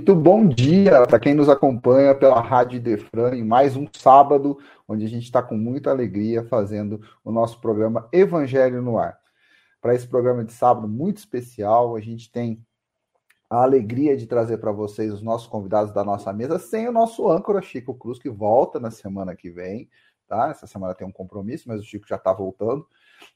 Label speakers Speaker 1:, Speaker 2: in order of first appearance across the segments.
Speaker 1: Muito bom dia para quem nos acompanha pela Rádio Defran em mais um sábado, onde a gente está com muita alegria fazendo o nosso programa Evangelho no Ar. Para esse programa de sábado muito especial, a gente tem a alegria de trazer para vocês os nossos convidados da nossa mesa, sem o nosso âncora Chico Cruz, que volta na semana que vem. Tá? Essa semana tem um compromisso, mas o Chico já está voltando,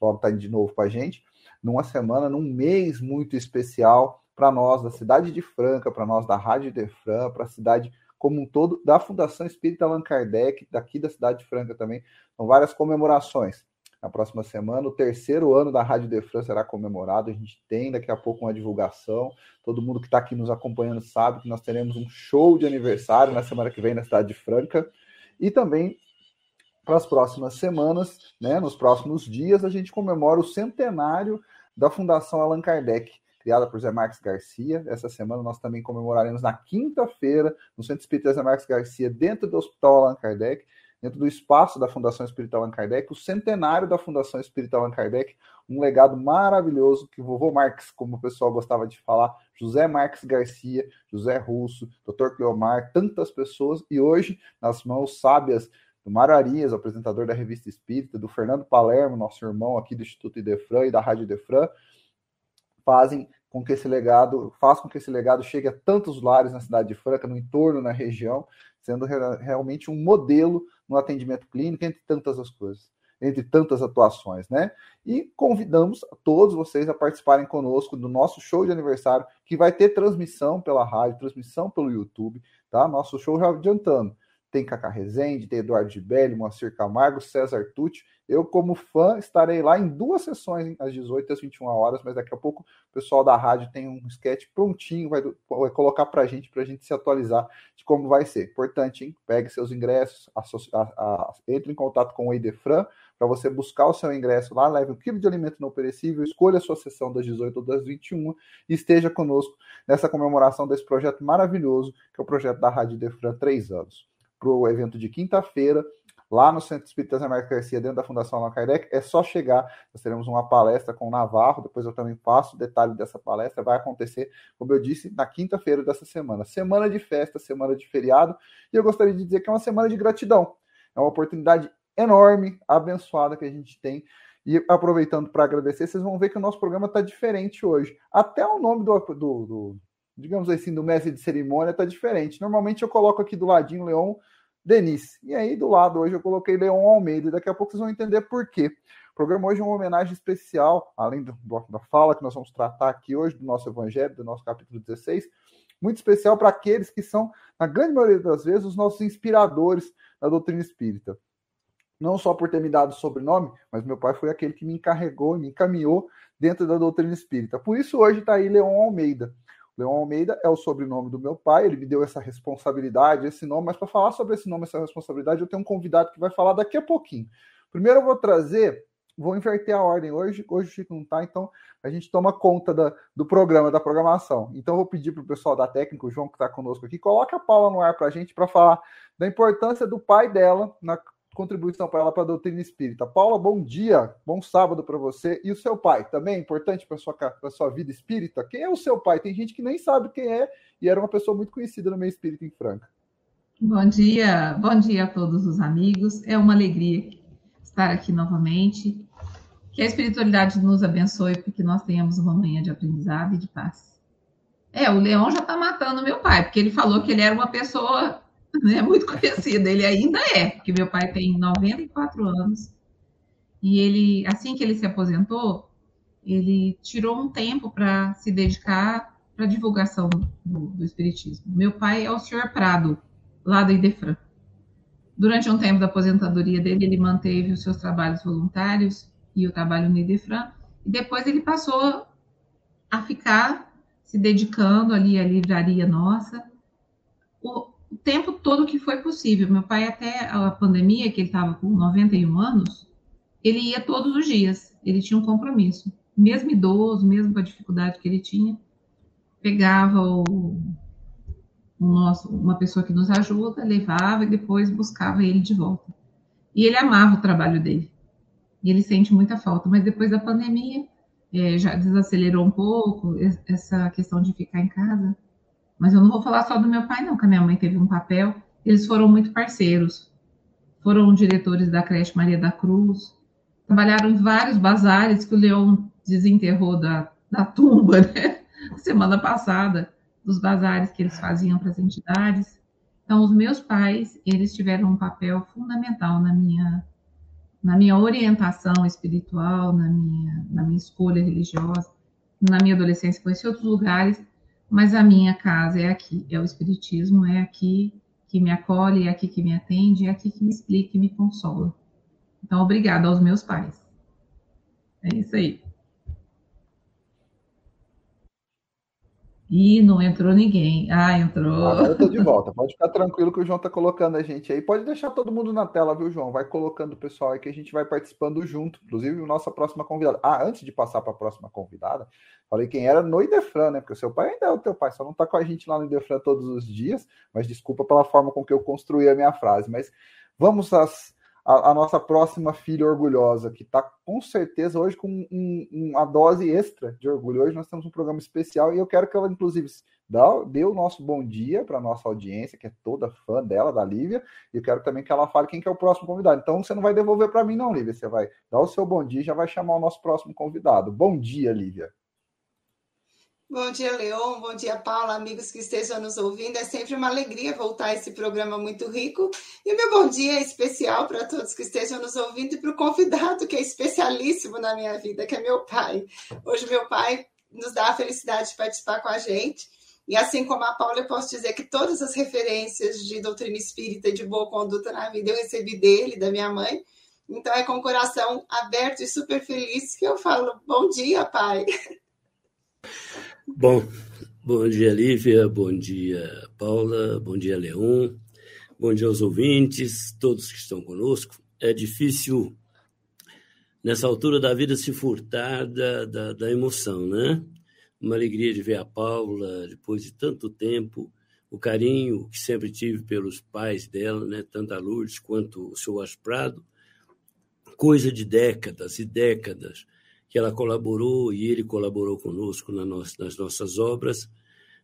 Speaker 1: logo está de novo com a gente. Numa semana, num mês muito especial para nós da cidade de Franca, para nós da Rádio Defran, para a cidade como um todo, da Fundação Espírita Allan Kardec, daqui da cidade de Franca também. São várias comemorações. Na próxima semana, o terceiro ano da Rádio Defran será comemorado. A gente tem daqui a pouco uma divulgação. Todo mundo que está aqui nos acompanhando sabe que nós teremos um show de aniversário na semana que vem na cidade de Franca. E também para as próximas semanas, né, nos próximos dias, a gente comemora o centenário da Fundação Allan Kardec criada por Zé Marques Garcia. Essa semana nós também comemoraremos na quinta-feira, no Centro Espírita Zé Marques Garcia, dentro do Hospital Allan Kardec, dentro do espaço da Fundação Espírita Allan Kardec, o centenário da Fundação Espírita Allan Kardec, um legado maravilhoso que vovô Marques, como o pessoal gostava de falar, José Marques Garcia, José Russo, Dr. Cleomar, tantas pessoas, e hoje, nas mãos sábias do Mário Arias, apresentador da Revista Espírita, do Fernando Palermo, nosso irmão aqui do Instituto Idefran e da Rádio Idefran, fazem com que esse legado, faz com que esse legado chegue a tantos lares na cidade de Franca, no entorno, na região, sendo realmente um modelo no atendimento clínico, entre tantas as coisas, entre tantas atuações, né? E convidamos todos vocês a participarem conosco do nosso show de aniversário, que vai ter transmissão pela rádio, transmissão pelo YouTube, tá? Nosso show já adiantando tem Cacá Rezende, tem Eduardo Gibelli, Moacir Camargo, César Tucci. Eu, como fã, estarei lá em duas sessões, às 18 e às 21 horas, mas daqui a pouco o pessoal da rádio tem um sketch prontinho, vai, vai colocar para a gente, para a gente se atualizar de como vai ser. Importante, hein? Pegue seus ingressos, entre em contato com o Eidefran para você buscar o seu ingresso lá, leve um quilo de alimento não perecível, escolha a sua sessão das 18 ou das 21 e esteja conosco nessa comemoração desse projeto maravilhoso, que é o projeto da Rádio Defran, três anos para o evento de quinta-feira, lá no Centro Espírita Zé Marques Garcia, dentro da Fundação Allan Kardec. É só chegar, nós teremos uma palestra com o Navarro, depois eu também passo o detalhe dessa palestra, vai acontecer, como eu disse, na quinta-feira dessa semana. Semana de festa, semana de feriado, e eu gostaria de dizer que é uma semana de gratidão. É uma oportunidade enorme, abençoada que a gente tem. E aproveitando para agradecer, vocês vão ver que o nosso programa está diferente hoje. Até o nome do, do, do digamos assim, do mestre de cerimônia está diferente. Normalmente eu coloco aqui do ladinho Leon Denise. E aí do lado hoje eu coloquei Leon Almeida. Daqui a pouco vocês vão entender por quê. O programa hoje é uma homenagem especial, além do bloco da fala que nós vamos tratar aqui hoje, do nosso evangelho, do nosso capítulo 16, muito especial para aqueles que são, na grande maioria das vezes, os nossos inspiradores da doutrina espírita. Não só por ter me dado o sobrenome, mas meu pai foi aquele que me encarregou, me encaminhou dentro da doutrina espírita. Por isso hoje está aí Leon Almeida. Leon Almeida é o sobrenome do meu pai, ele me deu essa responsabilidade, esse nome, mas para falar sobre esse nome, essa responsabilidade, eu tenho um convidado que vai falar daqui a pouquinho. Primeiro eu vou trazer, vou inverter a ordem hoje, hoje o Chico não está, então a gente toma conta da, do programa, da programação. Então eu vou pedir para o pessoal da técnica, o João que está conosco aqui, coloque a Paula no ar para a gente para falar da importância do pai dela na contribuição para ela para a doutrina espírita. Paula, bom dia, bom sábado para você. E o seu pai também importante para sua, sua vida espírita? Quem é o seu pai? Tem gente que nem sabe quem é e era uma pessoa muito conhecida no meio espírita em Franca.
Speaker 2: Bom dia, bom dia a todos os amigos. É uma alegria estar aqui novamente. Que a espiritualidade nos abençoe para que nós tenhamos uma manhã de aprendizado e de paz. É, o Leão já está matando meu pai, porque ele falou que ele era uma pessoa é muito conhecido, ele ainda é, porque meu pai tem 94 anos e ele, assim que ele se aposentou, ele tirou um tempo para se dedicar para divulgação do, do, Espiritismo. Meu pai é o senhor Prado, lá do Idefran. Durante um tempo da aposentadoria dele, ele manteve os seus trabalhos voluntários e o trabalho no Idefran, e depois ele passou a ficar se dedicando ali à livraria nossa. O, tempo todo que foi possível. Meu pai, até a pandemia, que ele estava com 91 anos, ele ia todos os dias, ele tinha um compromisso. Mesmo idoso, mesmo com a dificuldade que ele tinha, pegava o, o nosso, uma pessoa que nos ajuda, levava e depois buscava ele de volta. E ele amava o trabalho dele. E ele sente muita falta. Mas depois da pandemia, é, já desacelerou um pouco essa questão de ficar em casa. Mas eu não vou falar só do meu pai, não, que a minha mãe teve um papel. Eles foram muito parceiros. Foram diretores da creche Maria da Cruz. Trabalharam em vários bazares que o Leão desenterrou da, da tumba, né? Semana passada, dos bazares que eles faziam para as entidades. Então, os meus pais, eles tiveram um papel fundamental na minha, na minha orientação espiritual, na minha, na minha escolha religiosa. Na minha adolescência, conheci outros lugares, mas a minha casa é aqui, é o Espiritismo, é aqui que me acolhe, é aqui que me atende, é aqui que me explica e me consola. Então, obrigada aos meus pais. É isso aí. Ih, não entrou ninguém. Ah, entrou.
Speaker 1: Agora eu tô de volta. Pode ficar tranquilo que o João tá colocando a gente aí. Pode deixar todo mundo na tela, viu, João? Vai colocando o pessoal aí que a gente vai participando junto. Inclusive, nossa próxima convidada. Ah, antes de passar para a próxima convidada, falei quem era no Idefran, né? Porque o seu pai ainda é o teu pai, só não tá com a gente lá no Idefran todos os dias. Mas desculpa pela forma com que eu construí a minha frase. Mas vamos às a, a nossa próxima filha orgulhosa, que está com certeza hoje com um, um, uma dose extra de orgulho. Hoje nós temos um programa especial e eu quero que ela, inclusive, dá, dê o nosso bom dia para a nossa audiência, que é toda fã dela, da Lívia, e eu quero também que ela fale quem que é o próximo convidado. Então você não vai devolver para mim, não, Lívia. Você vai dar o seu bom dia e já vai chamar o nosso próximo convidado. Bom dia, Lívia.
Speaker 3: Bom dia, Leon. Bom dia, Paula, amigos que estejam nos ouvindo. É sempre uma alegria voltar a esse programa muito rico. E o meu bom dia é especial para todos que estejam nos ouvindo e para o convidado que é especialíssimo na minha vida, que é meu pai. Hoje, meu pai nos dá a felicidade de participar com a gente. E assim como a Paula, eu posso dizer que todas as referências de doutrina espírita e de boa conduta na vida eu recebi dele, da minha mãe. Então é com o coração aberto e super feliz que eu falo: bom dia, pai.
Speaker 4: Bom, bom dia, Lívia, bom dia, Paula, bom dia, Leon, bom dia aos ouvintes, todos que estão conosco. É difícil, nessa altura da vida, se furtar da, da, da emoção, né? Uma alegria de ver a Paula depois de tanto tempo, o carinho que sempre tive pelos pais dela, né? tanto a Lourdes quanto o seu Asprado, coisa de décadas e décadas que ela colaborou e ele colaborou conosco nas nossas obras,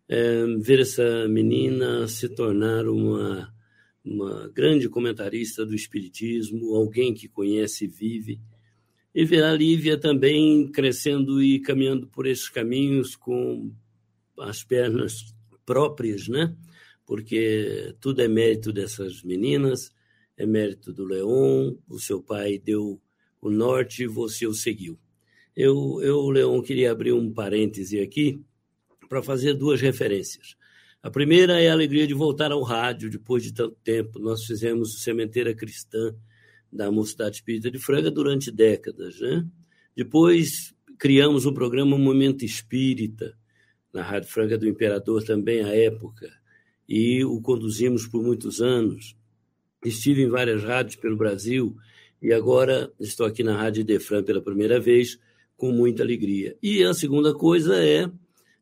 Speaker 4: é, ver essa menina se tornar uma, uma grande comentarista do Espiritismo, alguém que conhece e vive, e ver a Lívia também crescendo e caminhando por esses caminhos com as pernas próprias, né? Porque tudo é mérito dessas meninas, é mérito do Leon, o seu pai deu o norte e você o seguiu. Eu, eu Leon, queria abrir um parêntese aqui para fazer duas referências. A primeira é a alegria de voltar ao rádio depois de tanto tempo. Nós fizemos o Sementeira Cristã da Mocidade Espírita de Franca durante décadas. Né? Depois criamos o programa Momento Espírita, na Rádio Franca do Imperador também à época, e o conduzimos por muitos anos. Estive em várias rádios pelo Brasil e agora estou aqui na Rádio Defran pela primeira vez, com muita alegria. E a segunda coisa é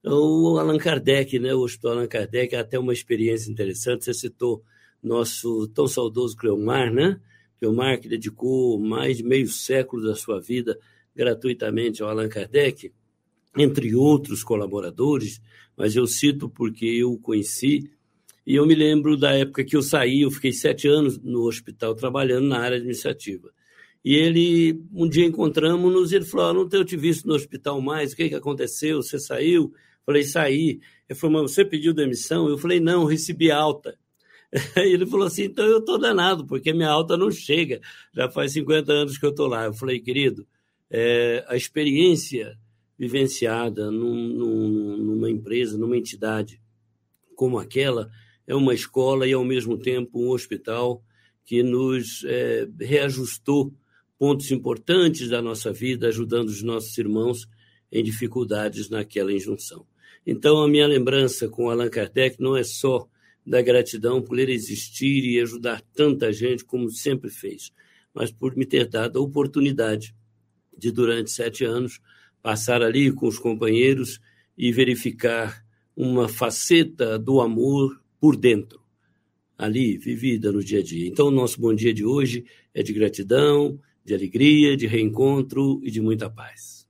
Speaker 4: o Allan Kardec, né? o Hospital Allan Kardec, até uma experiência interessante. Você citou nosso tão saudoso Cleomar, né? Cleomar que dedicou mais de meio século da sua vida gratuitamente ao Allan Kardec, entre outros colaboradores, mas eu cito porque eu o conheci e eu me lembro da época que eu saí, eu fiquei sete anos no hospital trabalhando na área administrativa. E ele, um dia encontramos-nos e ele falou: ah, Não tenho te visto no hospital mais, o que, que aconteceu? Você saiu? Falei: Saí. Ele falou: Mas você pediu demissão? Eu falei: Não, recebi alta. Ele falou assim: Então eu estou danado, porque minha alta não chega. Já faz 50 anos que eu estou lá. Eu falei: Querido, é, a experiência vivenciada num, num, numa empresa, numa entidade como aquela, é uma escola e, ao mesmo tempo, um hospital que nos é, reajustou pontos importantes da nossa vida, ajudando os nossos irmãos em dificuldades naquela injunção. Então, a minha lembrança com Allan Kardec não é só da gratidão por ele existir e ajudar tanta gente como sempre fez, mas por me ter dado a oportunidade de, durante sete anos, passar ali com os companheiros e verificar uma faceta do amor por dentro, ali, vivida no dia a dia. Então, o nosso bom dia de hoje é de gratidão, de alegria, de reencontro e de muita paz.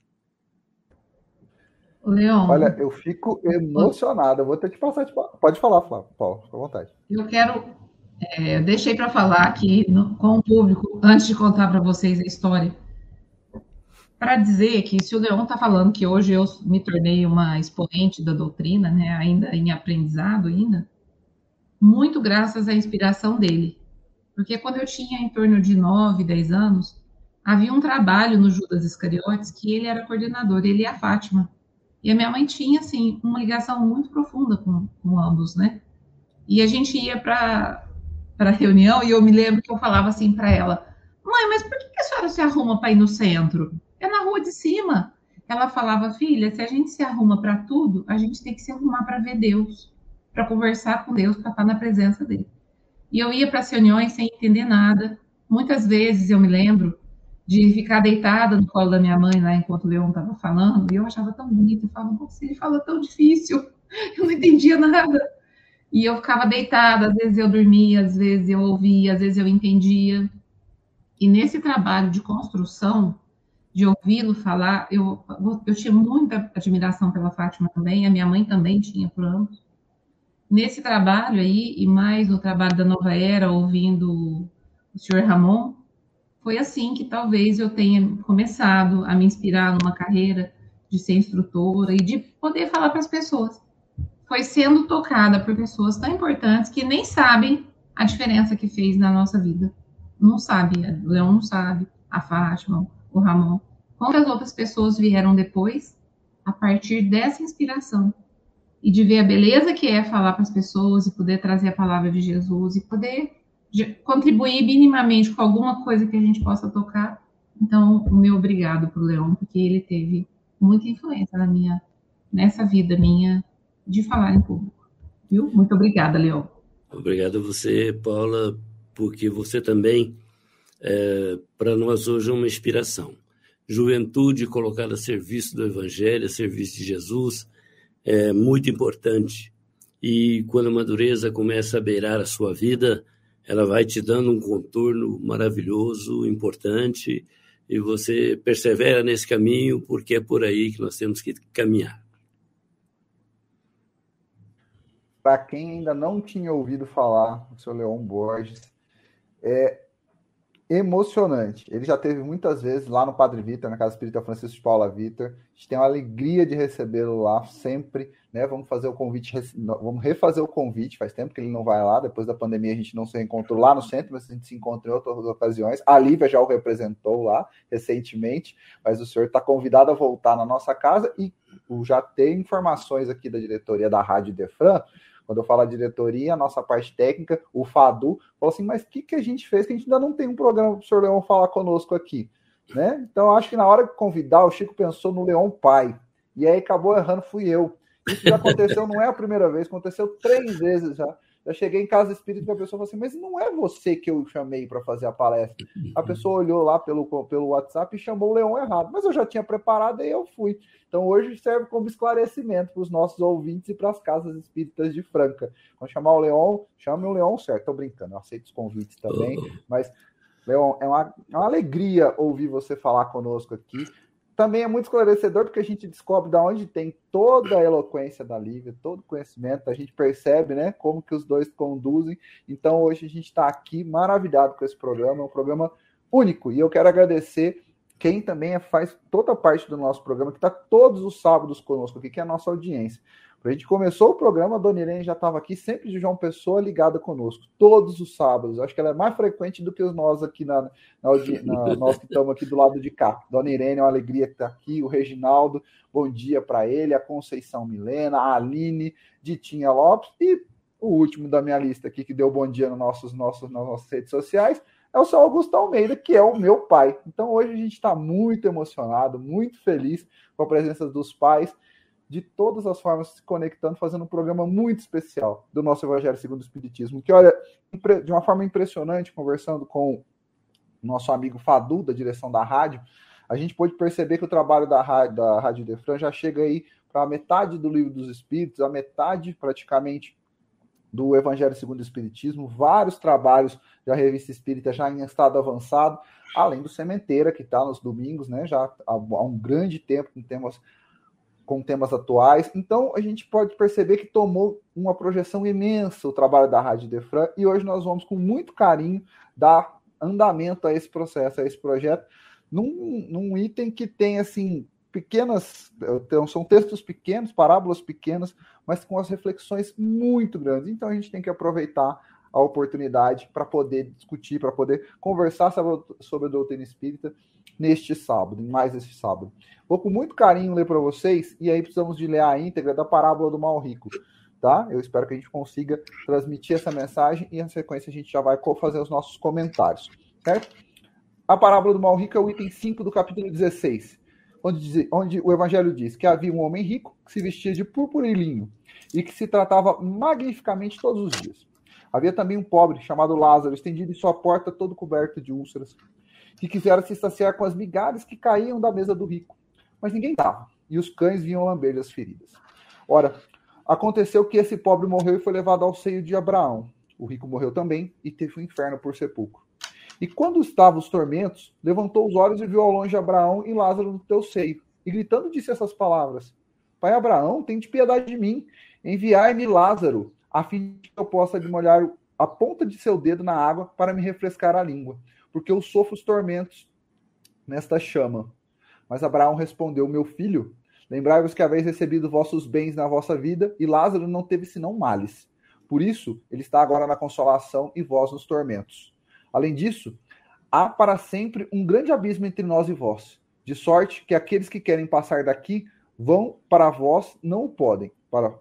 Speaker 1: Leon. Olha, eu fico emocionado. Eu vou ter que passar. De... Pode falar, Flávio. Paulo, fica à vontade.
Speaker 2: Eu quero. É, eu deixei para falar aqui no, com o público, antes de contar para vocês a história, para dizer que se o Leon está falando que hoje eu me tornei uma expoente da doutrina, né, ainda em aprendizado ainda, muito graças à inspiração dele. Porque quando eu tinha em torno de 9, 10 anos, havia um trabalho no Judas Iscariotes que ele era coordenador, ele e a Fátima. E a minha mãe tinha, assim, uma ligação muito profunda com, com ambos, né? E a gente ia para a reunião e eu me lembro que eu falava assim para ela: Mãe, mas por que a senhora se arruma para ir no centro? É na rua de cima. Ela falava: Filha, se a gente se arruma para tudo, a gente tem que se arrumar para ver Deus, para conversar com Deus, para estar na presença dele. E eu ia para as reuniões sem entender nada. Muitas vezes eu me lembro de ficar deitada no colo da minha mãe lá enquanto o Leão estava falando, e eu achava tão bonito, eu falava, você ele fala tão difícil, eu não entendia nada. E eu ficava deitada, às vezes eu dormia, às vezes eu ouvia, às vezes eu entendia. E nesse trabalho de construção, de ouvi-lo falar, eu, eu tinha muita admiração pela Fátima também, a minha mãe também tinha por ambos. Nesse trabalho aí, e mais no trabalho da Nova Era, ouvindo o senhor Ramon, foi assim que talvez eu tenha começado a me inspirar numa carreira de ser instrutora e de poder falar para as pessoas. Foi sendo tocada por pessoas tão importantes que nem sabem a diferença que fez na nossa vida. Não sabe, o Leão não sabe, a Fátima, o Ramon. Quantas outras pessoas vieram depois a partir dessa inspiração e de ver a beleza que é falar para as pessoas e poder trazer a palavra de Jesus e poder contribuir minimamente com alguma coisa que a gente possa tocar. Então, o meu obrigado para o Leão, porque ele teve muita influência na minha, nessa vida minha de falar em público. Viu? Muito obrigada, Leão.
Speaker 4: Obrigado a você, Paula, porque você também, é, para nós hoje, é uma inspiração. Juventude colocada a serviço do Evangelho, a serviço de Jesus, é muito importante. E quando a madureza começa a beirar a sua vida, ela vai te dando um contorno maravilhoso, importante, e você persevera nesse caminho, porque é por aí que nós temos que caminhar.
Speaker 1: Para quem ainda não tinha ouvido falar do seu Leon Borges, é emocionante. Ele já teve muitas vezes lá no Padre Vitor, na Casa Espírita Francisco de Paula Vitor. A gente tem uma alegria de recebê-lo lá sempre né? Vamos fazer o convite, vamos refazer o convite. Faz tempo que ele não vai lá. Depois da pandemia a gente não se encontrou lá no centro, mas a gente se encontrou em outras ocasiões. A Lívia já o representou lá recentemente, mas o senhor está convidado a voltar na nossa casa e já tem informações aqui da diretoria da Rádio Defran. Quando eu falo a diretoria, a nossa parte técnica, o Fadu, falou assim: mas o que, que a gente fez que a gente ainda não tem um programa para o senhor Leão falar conosco aqui? Né? Então, acho que na hora de convidar, o Chico pensou no Leão Pai. E aí acabou errando, fui eu. Isso já aconteceu, não é a primeira vez, aconteceu três vezes já. Eu cheguei em casa espírita e a pessoa falou assim: Mas não é você que eu chamei para fazer a palestra. A pessoa olhou lá pelo, pelo WhatsApp e chamou o Leão errado. Mas eu já tinha preparado e eu fui. Então hoje serve como esclarecimento para os nossos ouvintes e para as casas espíritas de Franca. Quando chamar o Leão, chame o Leão certo. Estou brincando, eu aceito os convites também. Mas, Leão, é uma, é uma alegria ouvir você falar conosco aqui também é muito esclarecedor porque a gente descobre da onde tem toda a eloquência da Lívia, todo o conhecimento, a gente percebe, né, como que os dois conduzem. Então hoje a gente está aqui maravilhado com esse programa, é um programa único e eu quero agradecer quem também é, faz toda parte do nosso programa, que está todos os sábados conosco aqui, que é a nossa audiência. A gente começou o programa, a Dona Irene já estava aqui, sempre de João Pessoa ligada conosco, todos os sábados. Acho que ela é mais frequente do que nós aqui na, na, na nós que estamos aqui do lado de cá. Dona Irene, é uma alegria estar aqui. O Reginaldo, bom dia para ele. A Conceição Milena, a Aline, Ditinha Lopes e o último da minha lista aqui que deu bom dia nos nossos, nossos, nas nossas redes sociais é o seu Augusto Almeida, que é o meu pai. Então hoje a gente está muito emocionado, muito feliz com a presença dos pais de todas as formas se conectando, fazendo um programa muito especial do nosso Evangelho segundo o Espiritismo, que olha, de uma forma impressionante, conversando com nosso amigo Fadu, da direção da rádio, a gente pôde perceber que o trabalho da rádio, da rádio Defran já chega aí para a metade do livro dos Espíritos, a metade praticamente do Evangelho segundo o Espiritismo, vários trabalhos da Revista Espírita já em estado avançado, além do Sementeira, que está nos domingos, né, já há, um grande tempo com temas, com temas atuais. Então, a gente pode perceber que tomou uma projeção imensa o trabalho da Rádio Defran, e hoje nós vamos, com muito carinho, dar andamento a esse processo, a esse projeto, num, num item que tem, assim, pequenas, então, são textos pequenos, parábolas pequenas, mas com as reflexões muito grandes. Então a gente tem que aproveitar a oportunidade para poder discutir, para poder conversar sobre, sobre a doutrina espírita neste sábado, mais este sábado. Vou com muito carinho ler para vocês, e aí precisamos de ler a íntegra da parábola do mal rico. Tá? Eu espero que a gente consiga transmitir essa mensagem e na sequência a gente já vai fazer os nossos comentários. Certo? A parábola do mal rico é o item 5 do capítulo 16 onde, diz, onde o Evangelho diz que havia um homem rico que se vestia de púrpura e linho e que se tratava magnificamente todos os dias. Havia também um pobre chamado Lázaro, estendido em sua porta, todo coberto de úlceras, que quisera se saciar com as migalhas que caíam da mesa do rico. Mas ninguém dava, e os cães vinham lamber as feridas. Ora, aconteceu que esse pobre morreu e foi levado ao seio de Abraão. O rico morreu também e teve o um inferno por sepulcro. E quando estavam os tormentos, levantou os olhos e viu ao longe Abraão e Lázaro no teu seio. E gritando disse essas palavras: Pai Abraão, tem de piedade de mim. Enviai-me Lázaro, a fim de que eu possa molhar a ponta de seu dedo na água para me refrescar a língua, porque eu sofro os tormentos nesta chama. Mas Abraão respondeu: Meu filho, lembrai-vos que haveis recebido vossos bens na vossa vida, e Lázaro não teve senão males. Por isso, ele está agora na consolação e vós nos tormentos. Além disso, há para sempre um grande abismo entre nós e vós, de sorte que aqueles que querem passar daqui vão para vós não o podem. Para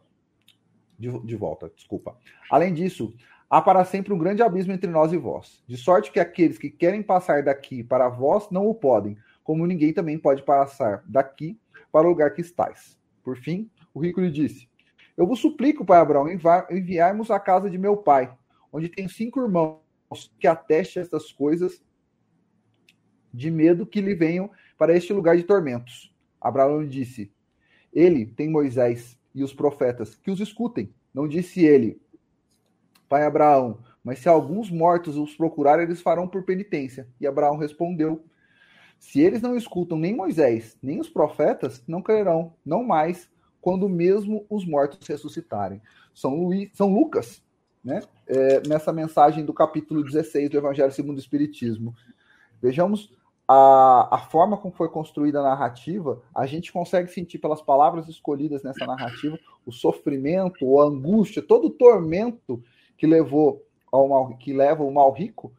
Speaker 1: de, de volta, desculpa. Além disso, há para sempre um grande abismo entre nós e vós, de sorte que aqueles que querem passar daqui para vós não o podem, como ninguém também pode passar daqui para o lugar que estáis. Por fim, o rico lhe disse: Eu vos suplico, pai Abraão, enviarmos a casa de meu pai, onde tem cinco irmãos que ateste estas coisas de medo que lhe venham para este lugar de tormentos. Abraão disse: Ele tem Moisés e os profetas, que os escutem. Não disse ele, Pai Abraão, mas se alguns mortos os procurarem, eles farão por penitência. E Abraão respondeu: Se eles não escutam nem Moisés, nem os profetas, não crerão, não mais, quando mesmo os mortos ressuscitarem. São, Luís, São Lucas, né? É, nessa mensagem do capítulo 16 do Evangelho segundo o Espiritismo. Vejamos a, a forma como foi construída a narrativa, a gente consegue sentir pelas palavras escolhidas nessa narrativa o sofrimento, a angústia, todo o tormento que levou ao mal, que leva o mal rico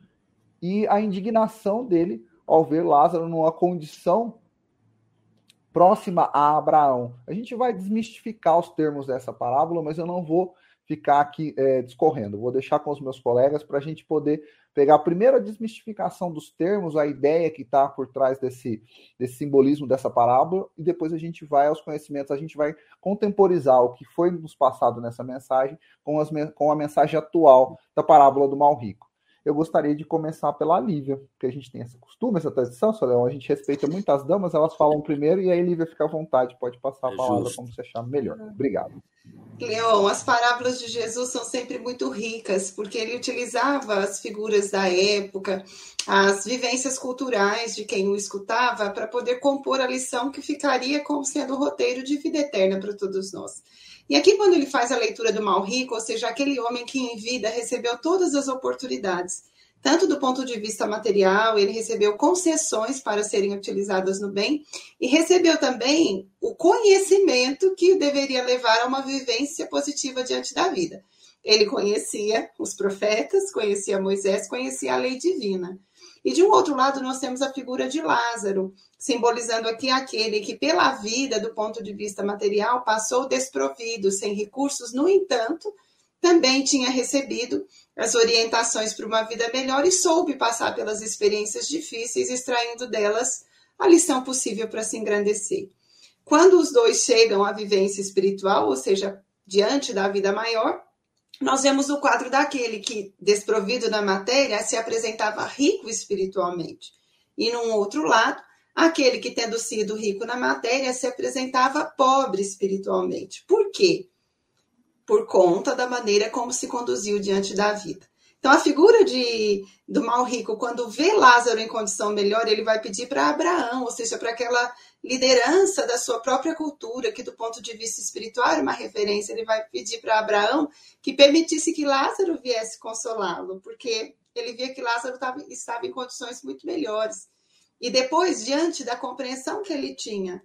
Speaker 1: e a indignação dele ao ver Lázaro numa condição próxima a Abraão. A gente vai desmistificar os termos dessa parábola, mas eu não vou ficar aqui é, discorrendo. Vou deixar com os meus colegas para a gente poder pegar a primeira desmistificação dos termos, a ideia que está por trás desse, desse simbolismo dessa parábola, e depois a gente vai aos conhecimentos, a gente vai contemporizar o que foi nos passado nessa mensagem com, as, com a mensagem atual da parábola do mal rico eu gostaria de começar pela Lívia, porque a gente tem esse costume, essa tradição, Soleão, a gente respeita muitas damas, elas falam primeiro e aí Lívia fica à vontade, pode passar a é palavra como você achar melhor. Obrigado.
Speaker 3: Leon, as parábolas de Jesus são sempre muito ricas, porque ele utilizava as figuras da época, as vivências culturais de quem o escutava, para poder compor a lição que ficaria como sendo o roteiro de vida eterna para todos nós. E aqui, quando ele faz a leitura do mal rico, ou seja, aquele homem que em vida recebeu todas as oportunidades, tanto do ponto de vista material, ele recebeu concessões para serem utilizadas no bem, e recebeu também o conhecimento que deveria levar a uma vivência positiva diante da vida. Ele conhecia os profetas, conhecia Moisés, conhecia a lei divina. E de um outro lado, nós temos a figura de Lázaro, simbolizando aqui aquele que, pela vida, do ponto de vista material, passou desprovido, sem recursos, no entanto, também tinha recebido as orientações para uma vida melhor e soube passar pelas experiências difíceis, extraindo delas a lição possível para se engrandecer. Quando os dois chegam à vivência espiritual, ou seja, diante da vida maior, nós vemos o quadro daquele que, desprovido da matéria, se apresentava rico espiritualmente. E num outro lado, aquele que, tendo sido rico na matéria, se apresentava pobre espiritualmente. Por quê? Por conta da maneira como se conduziu diante da vida. Então, a figura de, do mal rico, quando vê Lázaro em condição melhor, ele vai pedir para Abraão, ou seja, para aquela liderança da sua própria cultura, que do ponto de vista espiritual é uma referência, ele vai pedir para Abraão que permitisse que Lázaro viesse consolá-lo, porque ele via que Lázaro tava, estava em condições muito melhores. E depois, diante da compreensão que ele tinha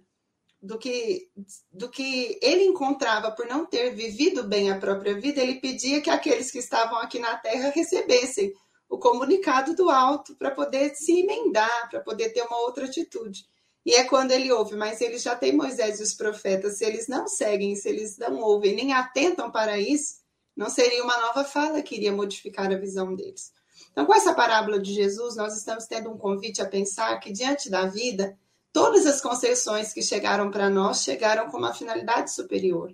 Speaker 3: do que, do que ele encontrava por não ter vivido bem a própria vida, ele pedia que aqueles que estavam aqui na terra recebessem o comunicado do alto para poder se emendar, para poder ter uma outra atitude. E é quando ele ouve, mas eles já têm Moisés e os profetas, se eles não seguem, se eles não ouvem, nem atentam para isso, não seria uma nova fala que iria modificar a visão deles. Então, com essa parábola de Jesus, nós estamos tendo um convite a pensar que diante da vida, Todas as concessões que chegaram para nós chegaram com uma finalidade superior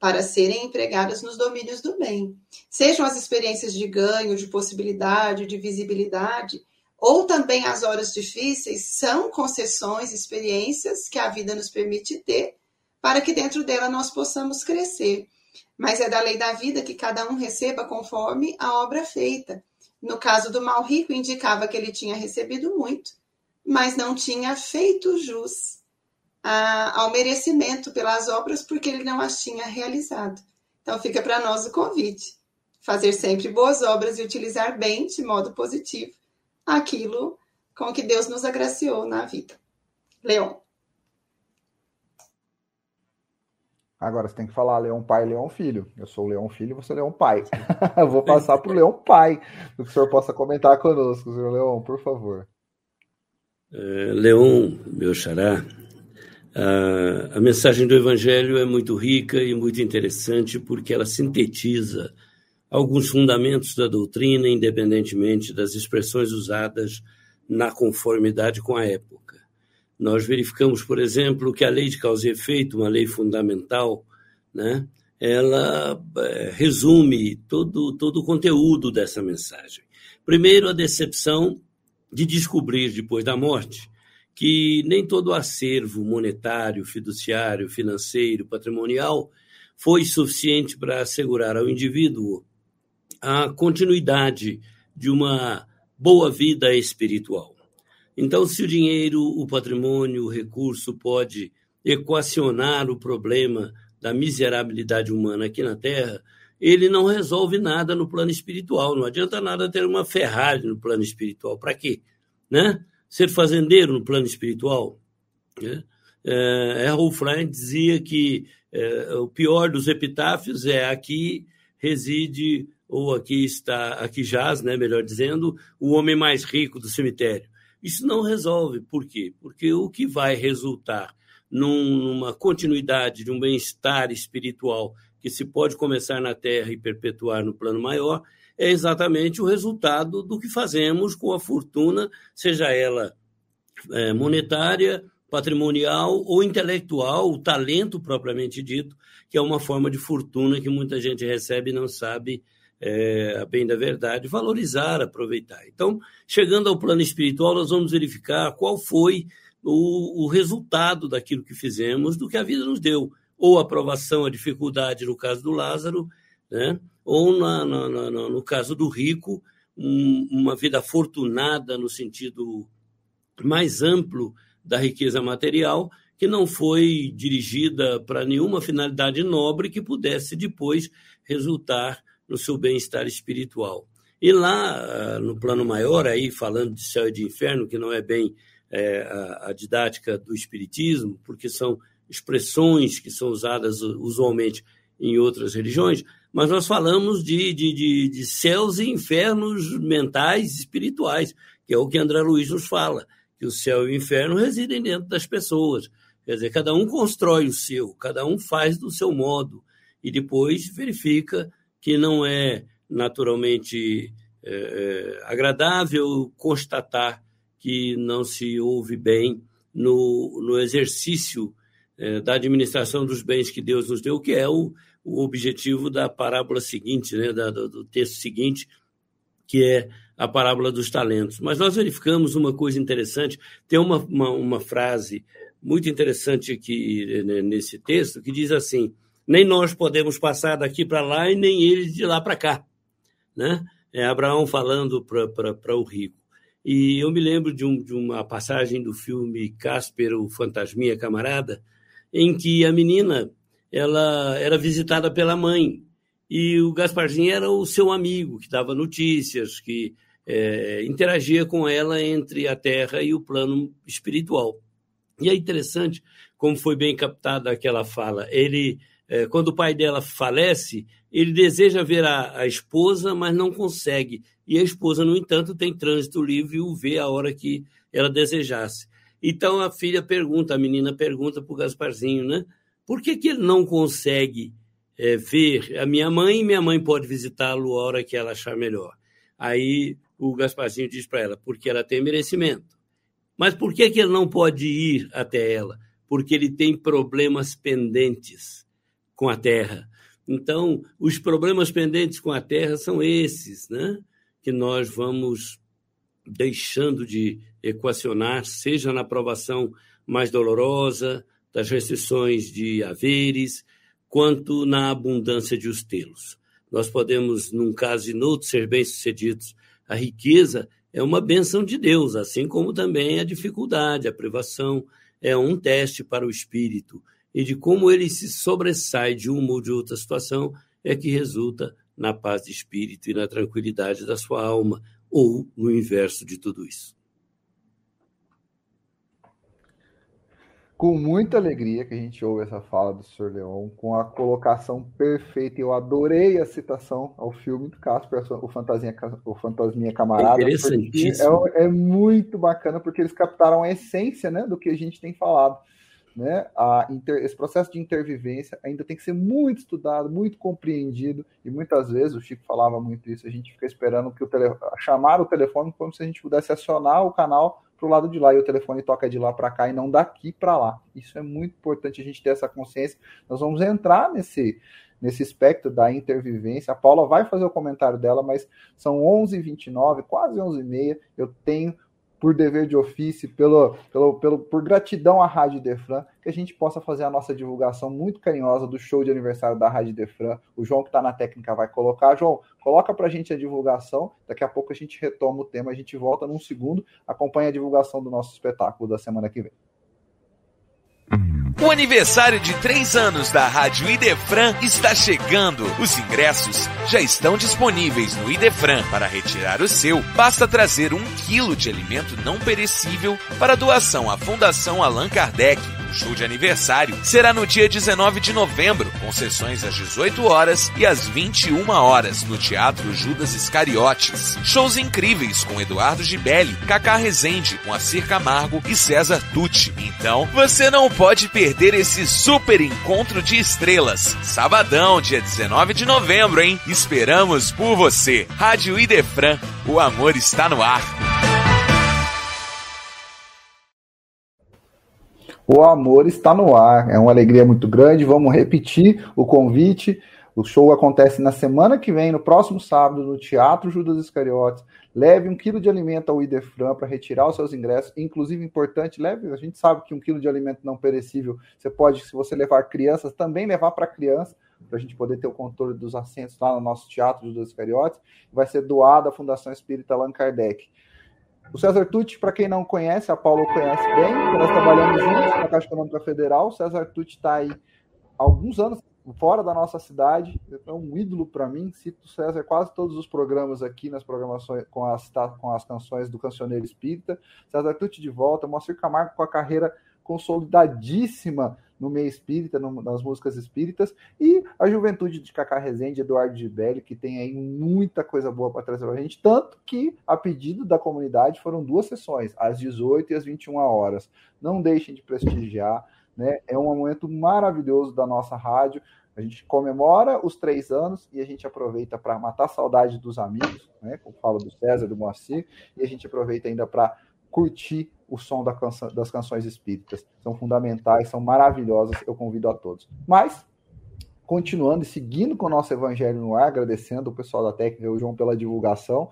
Speaker 3: para serem empregadas nos domínios do bem. Sejam as experiências de ganho, de possibilidade, de visibilidade, ou também as horas difíceis, são concessões, experiências que a vida nos permite ter, para que dentro dela nós possamos crescer. Mas é da lei da vida que cada um receba conforme a obra feita. No caso do mal rico, indicava que ele tinha recebido muito, mas não tinha feito jus a, ao merecimento pelas obras porque ele não as tinha realizado. Então fica para nós o convite: fazer sempre boas obras e utilizar bem, de modo positivo, aquilo com que Deus nos agraciou na vida. Leon.
Speaker 1: Agora você tem que falar Leão pai, Leão filho. Eu sou o Leão filho, você é Leão pai. Eu vou passar para o Leão pai, para que o senhor possa comentar conosco, senhor Leão, por favor.
Speaker 4: Eh, Leon, meu xará, a, a mensagem do Evangelho é muito rica e muito interessante porque ela sintetiza alguns fundamentos da doutrina, independentemente das expressões usadas na conformidade com a época. Nós verificamos, por exemplo, que a lei de causa e efeito, uma lei fundamental, né, ela é, resume todo, todo o conteúdo dessa mensagem. Primeiro, a decepção de descobrir depois da morte que nem todo o acervo monetário, fiduciário, financeiro, patrimonial foi suficiente para assegurar ao indivíduo a continuidade de uma boa vida espiritual. Então, se o dinheiro, o patrimônio, o recurso pode equacionar o problema da miserabilidade humana aqui na Terra, ele não resolve nada no plano espiritual. Não adianta nada ter uma Ferrari no plano espiritual. Para quê? Né? Ser fazendeiro no plano espiritual. Né? É, Errol Flynn dizia que é, o pior dos epitáfios é aqui reside ou aqui está, aqui jaz, né, melhor dizendo, o homem mais rico do cemitério. Isso não resolve. Por quê? Porque o que vai resultar num, numa continuidade de um bem-estar espiritual que se pode começar na Terra e perpetuar no plano maior, é exatamente o resultado do que fazemos com a fortuna, seja ela é, monetária, patrimonial ou intelectual, o talento propriamente dito, que é uma forma de fortuna que muita gente recebe e não sabe, é, a bem da verdade, valorizar, aproveitar. Então, chegando ao plano espiritual, nós vamos verificar qual foi o, o resultado daquilo que fizemos, do que a vida nos deu ou aprovação à dificuldade no caso do Lázaro, né? ou na, na, na, no caso do rico, um, uma vida afortunada no sentido mais amplo da riqueza material, que não foi dirigida para nenhuma finalidade nobre que pudesse depois resultar no seu bem-estar espiritual. E lá, ah, no plano maior, aí falando de céu e de inferno, que não é bem é, a, a didática do espiritismo, porque são expressões que são usadas usualmente em outras religiões, mas nós falamos de, de, de, de céus e infernos mentais espirituais, que é o que André Luiz nos fala, que o céu e o inferno residem dentro das pessoas. Quer dizer, cada um constrói o seu, cada um faz do seu modo, e depois verifica que não é naturalmente é, é agradável constatar que não se ouve bem no, no exercício é, da administração dos bens que Deus nos deu, que é o, o objetivo da parábola seguinte, né, da, do, do texto seguinte, que é a parábola dos talentos. Mas nós verificamos uma coisa interessante, tem uma, uma, uma frase muito interessante aqui né, nesse texto, que diz assim: nem nós podemos passar daqui para lá e nem eles de lá para cá. Né? É Abraão falando para o rico. E eu me lembro de, um, de, uma passagem do filme Casper, o Fantasminha Camarada, em que a menina ela era visitada pela mãe e o Gasparzinho era o seu amigo, que dava notícias, que é, interagia com ela entre a terra e o plano espiritual. E é interessante como foi bem captada aquela fala. Ele, é, quando o pai dela falece, ele deseja ver a, a, esposa, mas não consegue. E a esposa, no entanto, tem trânsito livre e o vê a hora que ela desejasse. Então a filha pergunta, a menina pergunta para o Gasparzinho, né? Por que, que ele não consegue é, ver a minha mãe minha mãe pode visitá-lo a hora que ela achar melhor? Aí o Gasparzinho diz para ela, porque ela tem merecimento. Mas por que, que ele não pode ir até ela? Porque ele tem problemas pendentes com a terra. Então, os problemas pendentes com a terra são esses, né? Que nós vamos deixando de equacionar, seja na aprovação mais dolorosa das restrições de haveres, quanto na abundância de os telos. Nós podemos, num caso e no outro, ser bem-sucedidos a riqueza é uma benção de Deus, assim como também a dificuldade, a privação é um teste para o espírito e de como ele se sobressai de uma ou de outra situação é que resulta na paz de espírito e na tranquilidade da sua alma, ou no inverso de tudo isso.
Speaker 1: Com muita alegria que a gente ouve essa fala do Sr. Leon, com a colocação perfeita. Eu adorei a citação ao filme do Casper, o, Fantasia, o Fantasminha Camarada.
Speaker 4: É.
Speaker 1: É, é, muito bacana, porque eles captaram a essência né, do que a gente tem falado. Né? A inter, esse processo de intervivência ainda tem que ser muito estudado, muito compreendido, e muitas vezes, o Chico falava muito isso, a gente fica esperando que o tele, chamar o telefone como se a gente pudesse acionar o canal para o lado de lá e o telefone toca de lá para cá e não daqui para lá. Isso é muito importante a gente ter essa consciência. Nós vamos entrar nesse nesse espectro da intervivência. A Paula vai fazer o comentário dela, mas são 11h29, quase 11h30. Eu tenho por dever de ofício, pelo, pelo, pelo, por gratidão à Rádio Defran, que a gente possa fazer a nossa divulgação muito carinhosa do show de aniversário da Rádio Defran. O João, que está na técnica, vai colocar. João, coloca para a gente a divulgação. Daqui a pouco a gente retoma o tema, a gente volta num segundo. Acompanha a divulgação do nosso espetáculo da semana que vem.
Speaker 5: O aniversário de três anos da Rádio Idefran está chegando. Os ingressos já estão disponíveis no Idefran. Para retirar o seu, basta trazer um quilo de alimento não perecível para doação à Fundação Allan Kardec show de aniversário será no dia 19 de novembro, com sessões às 18 horas e às 21 horas no Teatro Judas Iscariotes. Shows incríveis com Eduardo Gibelli, Cacá Rezende, Moacir Camargo e César Tucci. Então, você não pode perder esse super encontro de estrelas. Sabadão, dia 19 de novembro, hein? Esperamos por você. Rádio Idefran, o amor está no ar.
Speaker 1: O amor está no ar. É uma alegria muito grande. Vamos repetir o convite. O show acontece na semana que vem, no próximo sábado, no Teatro Judas Iscariotes. Leve um quilo de alimento ao Idefran para retirar os seus ingressos. Inclusive, importante, leve. A gente sabe que um quilo de alimento não perecível, você pode, se você levar crianças, também levar para criança, para a gente poder ter o controle dos assentos lá no nosso Teatro Judas Iscariotes. Vai ser doado à Fundação Espírita Allan Kardec. O César Tucci, para quem não conhece, a Paulo conhece bem, nós trabalhamos juntos na Caixa Econômica Federal. O César Tucci está aí há alguns anos fora da nossa cidade, é um ídolo para mim. Cito o César quase todos os programas aqui, nas programações com as, com as canções do Cancioneiro Espírita. César Tucci de volta, Moacir Camargo com a carreira consolidadíssima no meio espírita, no, nas músicas espíritas, e a juventude de Cacá Rezende, Eduardo Gibelli, que tem aí muita coisa boa para trazer para a gente, tanto que, a pedido da comunidade, foram duas sessões, às 18 e às 21 horas. Não deixem de prestigiar, né? É um momento maravilhoso da nossa rádio. A gente comemora os três anos e a gente aproveita para matar saudade dos amigos, né? Como fala do César, do Moacir, e a gente aproveita ainda para curtir o som da canção, das canções espíritas. São fundamentais, são maravilhosas, eu convido a todos. Mas, continuando e seguindo com o nosso Evangelho no ar, agradecendo o pessoal da técnica, o João, pela divulgação,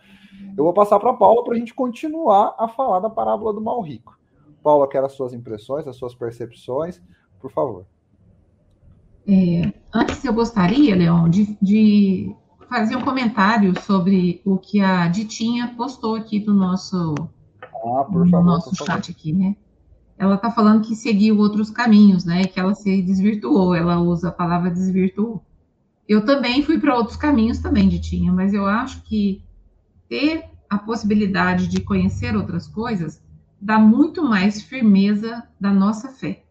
Speaker 1: eu vou passar para a Paula para a gente continuar a falar da parábola do mal rico. Paula, quero as suas impressões, as suas percepções, por favor.
Speaker 2: É, antes, eu gostaria, Leon, de, de fazer um comentário sobre o que a Ditinha postou aqui do nosso ah, por favor, no nosso por chat aqui, né? Ela está falando que seguiu outros caminhos, né? Que ela se desvirtuou, ela usa a palavra desvirtuou. Eu também fui para outros caminhos também, Ditinha, mas eu acho que ter a possibilidade de conhecer outras coisas dá muito mais firmeza da nossa fé.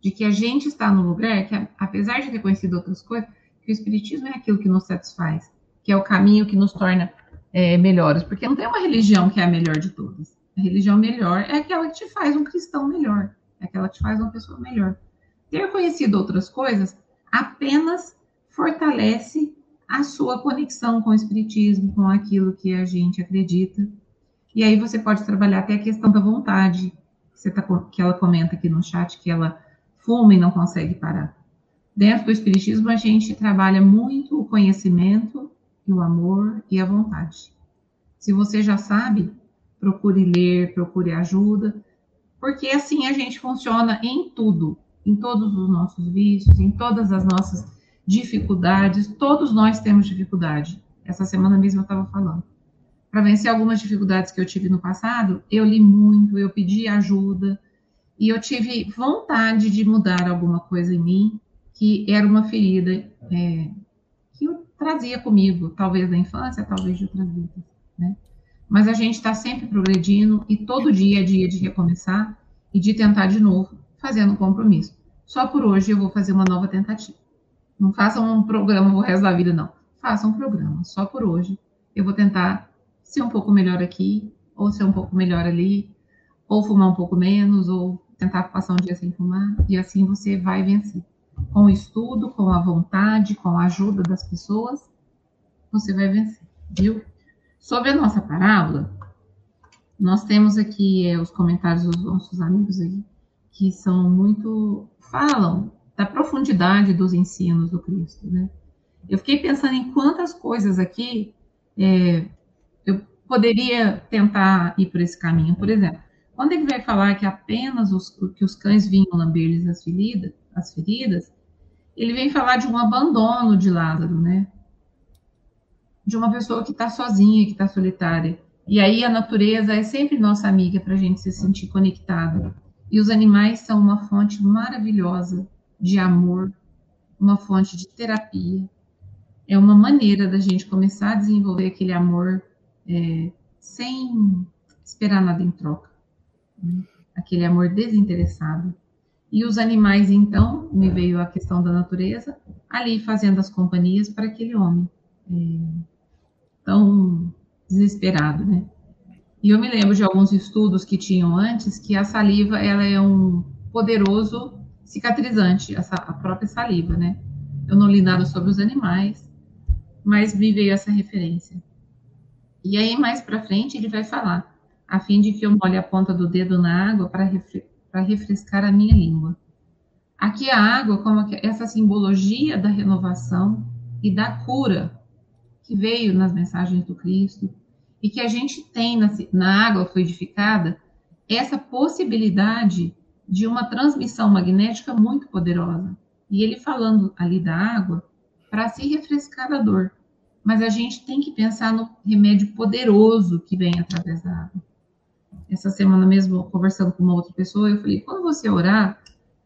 Speaker 2: De que a gente está no lugar que, apesar de ter conhecido outras coisas, que o Espiritismo é aquilo que nos satisfaz, que é o caminho que nos torna é, melhores. Porque não tem uma religião que é a melhor de todas. Religião melhor é aquela que te faz um cristão melhor, é aquela que te faz uma pessoa melhor. Ter conhecido outras coisas apenas fortalece a sua conexão com o espiritismo, com aquilo que a gente acredita. E aí você pode trabalhar até a questão da vontade, que, tá, que ela comenta aqui no chat, que ela fuma e não consegue parar. Dentro do espiritismo, a gente trabalha muito o conhecimento, o amor e a vontade. Se você já sabe, procure ler, procure ajuda, porque assim a gente funciona em tudo, em todos os nossos vícios, em todas as nossas dificuldades, todos nós temos dificuldade. Essa semana mesmo eu estava falando. Para vencer algumas dificuldades que eu tive no passado, eu li muito, eu pedi ajuda, e eu tive vontade de mudar alguma coisa em mim, que era uma ferida é, que eu trazia comigo, talvez da infância, talvez de outras vidas, né? Mas a gente está sempre progredindo e todo dia é dia de recomeçar e de tentar de novo, fazendo um compromisso. Só por hoje eu vou fazer uma nova tentativa. Não façam um programa o resto da vida, não. Façam um programa. Só por hoje eu vou tentar ser um pouco melhor aqui, ou ser um pouco melhor ali, ou fumar um pouco menos, ou tentar passar um dia sem fumar, e assim você vai vencer. Com o estudo, com a vontade, com a ajuda das pessoas, você vai vencer, viu? Sobre a nossa parábola, nós temos aqui é, os comentários dos nossos amigos aí, que são muito. falam da profundidade dos ensinos do Cristo, né? Eu fiquei pensando em quantas coisas aqui é, eu poderia tentar ir por esse caminho. Por exemplo, quando ele vai falar que apenas os, que os cães vinham lamber-lhes as feridas, as feridas, ele vem falar de um abandono de Lázaro, né? De uma pessoa que está sozinha, que está solitária. E aí a natureza é sempre nossa amiga para a gente se sentir conectado. E os animais são uma fonte maravilhosa de amor, uma fonte de terapia. É uma maneira da gente começar a desenvolver aquele amor é, sem esperar nada em troca. Né? Aquele amor desinteressado. E os animais, então, me veio a questão da natureza, ali fazendo as companhias para aquele homem. É, tão desesperado, né? E eu me lembro de alguns estudos que tinham antes que a saliva ela é um poderoso cicatrizante, essa, a própria saliva, né? Eu não li nada sobre os animais, mas me veio essa referência. E aí mais para frente ele vai falar, a fim de que eu molhe a ponta do dedo na água para refre refrescar a minha língua. Aqui a água como essa simbologia da renovação e da cura que veio nas mensagens do Cristo e que a gente tem na, na água fluidificada essa possibilidade de uma transmissão magnética muito poderosa. E ele falando ali da água para se refrescar da dor. Mas a gente tem que pensar no remédio poderoso que vem através da água. Essa semana mesmo, conversando com uma outra pessoa, eu falei: quando você orar,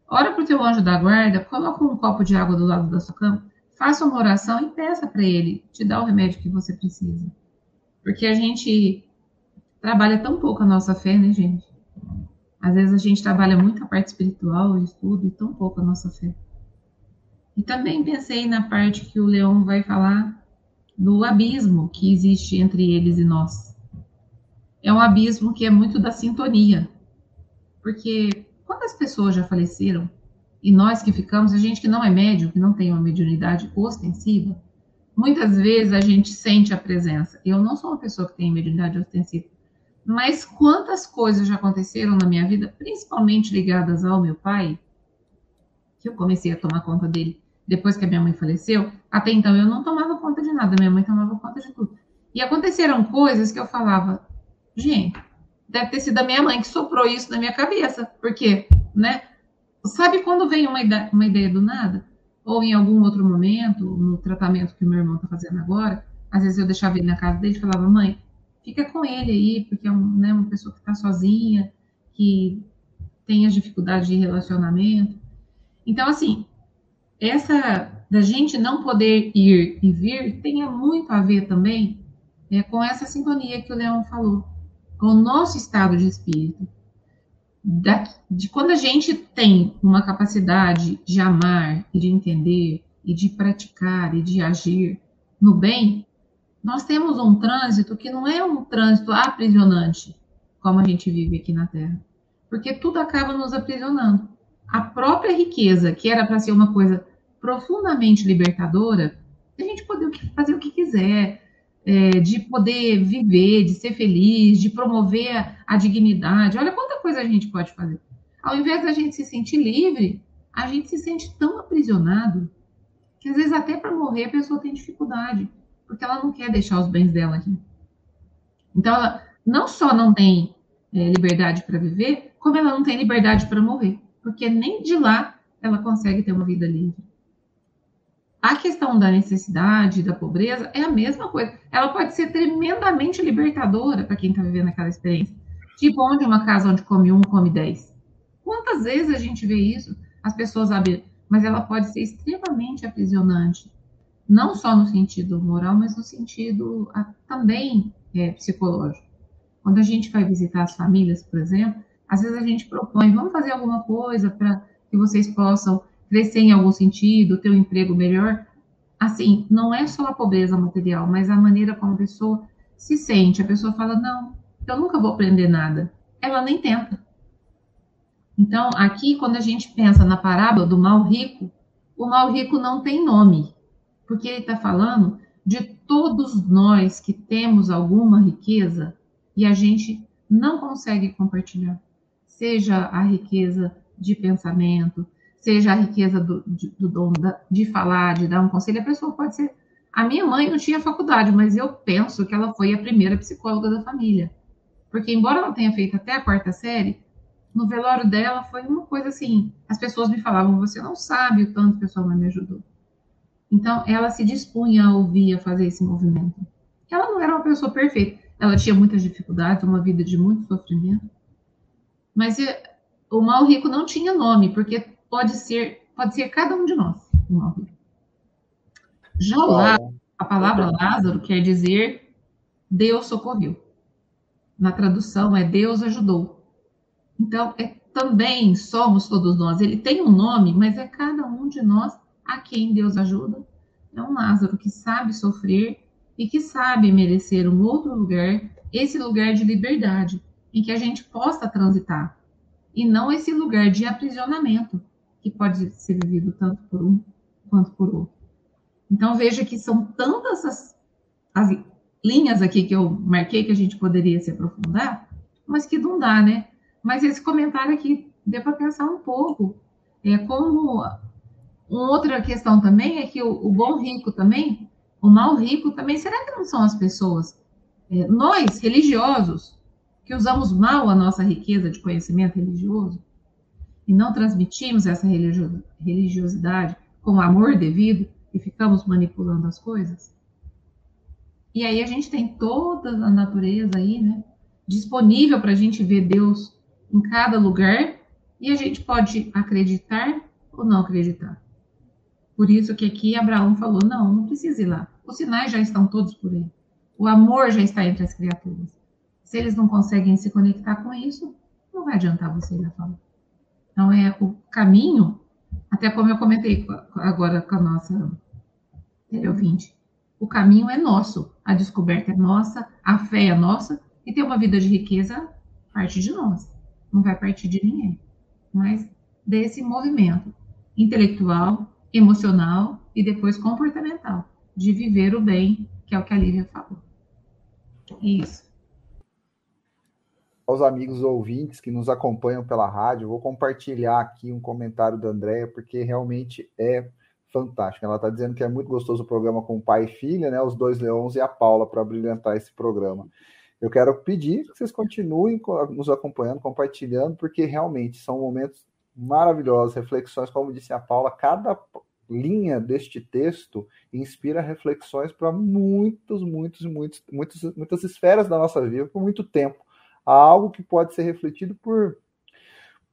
Speaker 2: ora para o teu anjo da guarda, coloca um copo de água do lado da sua cama faça uma oração e peça para ele te dar o remédio que você precisa. Porque a gente trabalha tão pouco a nossa fé, né, gente? Às vezes a gente trabalha muito a parte espiritual, o estudo, e tão pouco a nossa fé. E também pensei na parte que o Leão vai falar do abismo que existe entre eles e nós. É um abismo que é muito da sintonia. Porque quantas pessoas já faleceram e nós que ficamos, a gente que não é médium, que não tem uma mediunidade ostensiva, muitas vezes a gente sente a presença. Eu não sou uma pessoa que tem mediunidade ostensiva, Mas quantas coisas já aconteceram na minha vida, principalmente ligadas ao meu pai, que eu comecei a tomar conta dele depois que a minha mãe faleceu. Até então eu não tomava conta de nada, minha mãe tomava conta de tudo. E aconteceram coisas que eu falava, gente, deve ter sido a minha mãe que soprou isso na minha cabeça, porque, né? Sabe quando vem uma ideia, uma ideia do nada? Ou em algum outro momento, no tratamento que o meu irmão está fazendo agora, às vezes eu deixava ele na casa dele e falava, mãe, fica com ele aí, porque é um, né, uma pessoa que está sozinha, que tem as dificuldades de relacionamento. Então, assim, essa da gente não poder ir e vir tem muito a ver também é, com essa sintonia que o Leão falou, com o nosso estado de espírito. Da, de quando a gente tem uma capacidade de amar e de entender e de praticar e de agir no bem, nós temos um trânsito que não é um trânsito aprisionante, como a gente vive aqui na Terra, porque tudo acaba nos aprisionando. A própria riqueza, que era para ser uma coisa profundamente libertadora, a gente poder fazer o que quiser, é, de poder viver, de ser feliz, de promover a, dignidade. Olha quanta coisa a gente pode fazer. Ao invés da gente se sentir livre, a gente se sente tão aprisionado que às vezes até para morrer a pessoa tem dificuldade porque ela não quer deixar os bens dela aqui. Então, ela não só não tem é, liberdade para viver, como ela não tem liberdade para morrer, porque nem de lá ela consegue ter uma vida livre. A questão da necessidade, da pobreza, é a mesma coisa. Ela pode ser tremendamente libertadora para quem está vivendo aquela experiência. Tipo, onde uma casa onde come um, come dez. Quantas vezes a gente vê isso? As pessoas sabem, mas ela pode ser extremamente aprisionante não só no sentido moral, mas no sentido a, também é, psicológico. Quando a gente vai visitar as famílias, por exemplo, às vezes a gente propõe, vamos fazer alguma coisa para que vocês possam crescer em algum sentido, ter um emprego melhor. Assim, não é só a pobreza material, mas a maneira como a pessoa se sente. A pessoa fala, não, eu nunca vou aprender nada. Ela nem tenta. Então, aqui, quando a gente pensa na parábola do mal rico, o mal rico não tem nome porque ele está falando de todos nós que temos alguma riqueza e a gente não consegue compartilhar. Seja a riqueza de pensamento, seja a riqueza do, de, do dom de falar, de dar um conselho. A pessoa pode ser. A minha mãe não tinha faculdade, mas eu penso que ela foi a primeira psicóloga da família. Porque, embora ela tenha feito até a quarta série, no velório dela foi uma coisa assim: as pessoas me falavam, você não sabe o tanto que a sua mãe me ajudou. Então, ela se dispunha a ouvir, a fazer esse movimento. Ela não era uma pessoa perfeita, ela tinha muitas dificuldades, uma vida de muito sofrimento. Mas eh, o mal rico não tinha nome, porque pode ser, pode ser cada um de nós. Já lá, a palavra Lázaro quer dizer Deus socorreu. Na tradução é Deus ajudou. Então, é, também somos todos nós. Ele tem um nome, mas é cada um de nós a quem Deus ajuda é um Lázaro que sabe sofrer e que sabe merecer um outro lugar, esse lugar de liberdade, em que a gente possa transitar, e não esse lugar de aprisionamento, que pode ser vivido tanto por um quanto por outro. Então veja que são tantas as, as linhas aqui que eu marquei que a gente poderia se aprofundar, mas que não dá, né? Mas esse comentário aqui deu para pensar um pouco. É como uma outra questão também é que o, o, bom rico também, o mal rico também, será que não são as pessoas? É, nós, religiosos, que usamos mal a nossa riqueza de conhecimento religioso e não transmitimos essa religiosidade com amor devido e ficamos manipulando as coisas? E aí a gente tem toda a natureza aí, né? Disponível para a gente ver Deus em cada lugar e a gente pode acreditar ou não acreditar. Por isso que aqui Abraão falou: não, não precisa ir lá. Os sinais já estão todos por aí. O amor já está entre as criaturas. Se eles não conseguem se conectar com isso, não vai adiantar você ir lá Então, é o caminho, até como eu comentei agora com a nossa ouvinte, o caminho é nosso, a descoberta é nossa, a fé é nossa, e ter uma vida de riqueza parte de nós, não vai partir de ninguém, mas desse movimento intelectual, emocional e depois comportamental, de viver o bem, que é o que a Lívia falou. É isso.
Speaker 1: Aos amigos ouvintes que nos acompanham pela rádio. Vou compartilhar aqui um comentário da Andréia, porque realmente é fantástico. Ela está dizendo que é muito gostoso o programa com o pai e filha, né? Os dois leões e a Paula para brilhantar esse programa. Eu quero pedir que vocês continuem nos acompanhando, compartilhando, porque realmente são momentos maravilhosos, reflexões, como disse a Paula, cada linha deste texto inspira reflexões para muitos, muitos, muitos, muitos, muitas esferas da nossa vida por muito tempo. Há algo que pode ser refletido por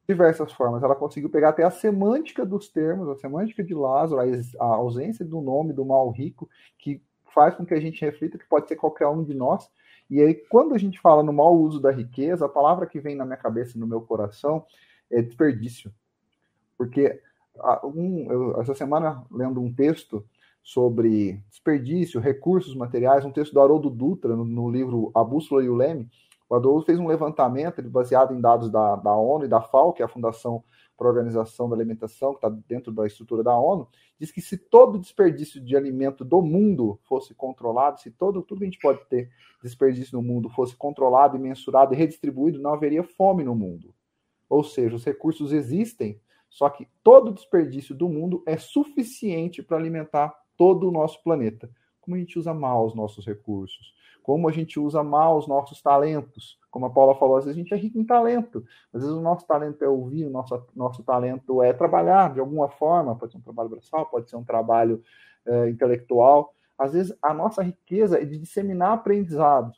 Speaker 1: diversas formas. Ela conseguiu pegar até a semântica dos termos, a semântica de Lázaro, a ausência do nome do mal rico, que faz com que a gente reflita que pode ser qualquer um de nós. E aí, quando a gente fala no mau uso da riqueza, a palavra que vem na minha cabeça no meu coração é desperdício. Porque um, eu, essa semana, lendo um texto sobre desperdício, recursos materiais, um texto do Haroldo Dutra, no, no livro A Bússola e o Leme, o Haroldo fez um levantamento baseado em dados da, da ONU e da FAO, que é a Fundação para a Organização da Alimentação, que está dentro da estrutura da ONU, diz que se todo desperdício de alimento do mundo fosse controlado, se todo tudo que a gente pode ter desperdício no mundo fosse controlado e mensurado e redistribuído, não haveria fome no mundo. Ou seja, os recursos existem, só que todo desperdício do mundo é suficiente para alimentar todo o nosso planeta. Como a gente usa mal os nossos recursos, como a gente usa mal os nossos talentos. Como a Paula falou, às vezes a gente é rico em talento. Às vezes o nosso talento é ouvir, o nosso, nosso talento é trabalhar de alguma forma, pode ser um trabalho braçal, pode ser um trabalho é, intelectual. Às vezes a nossa riqueza é de disseminar aprendizado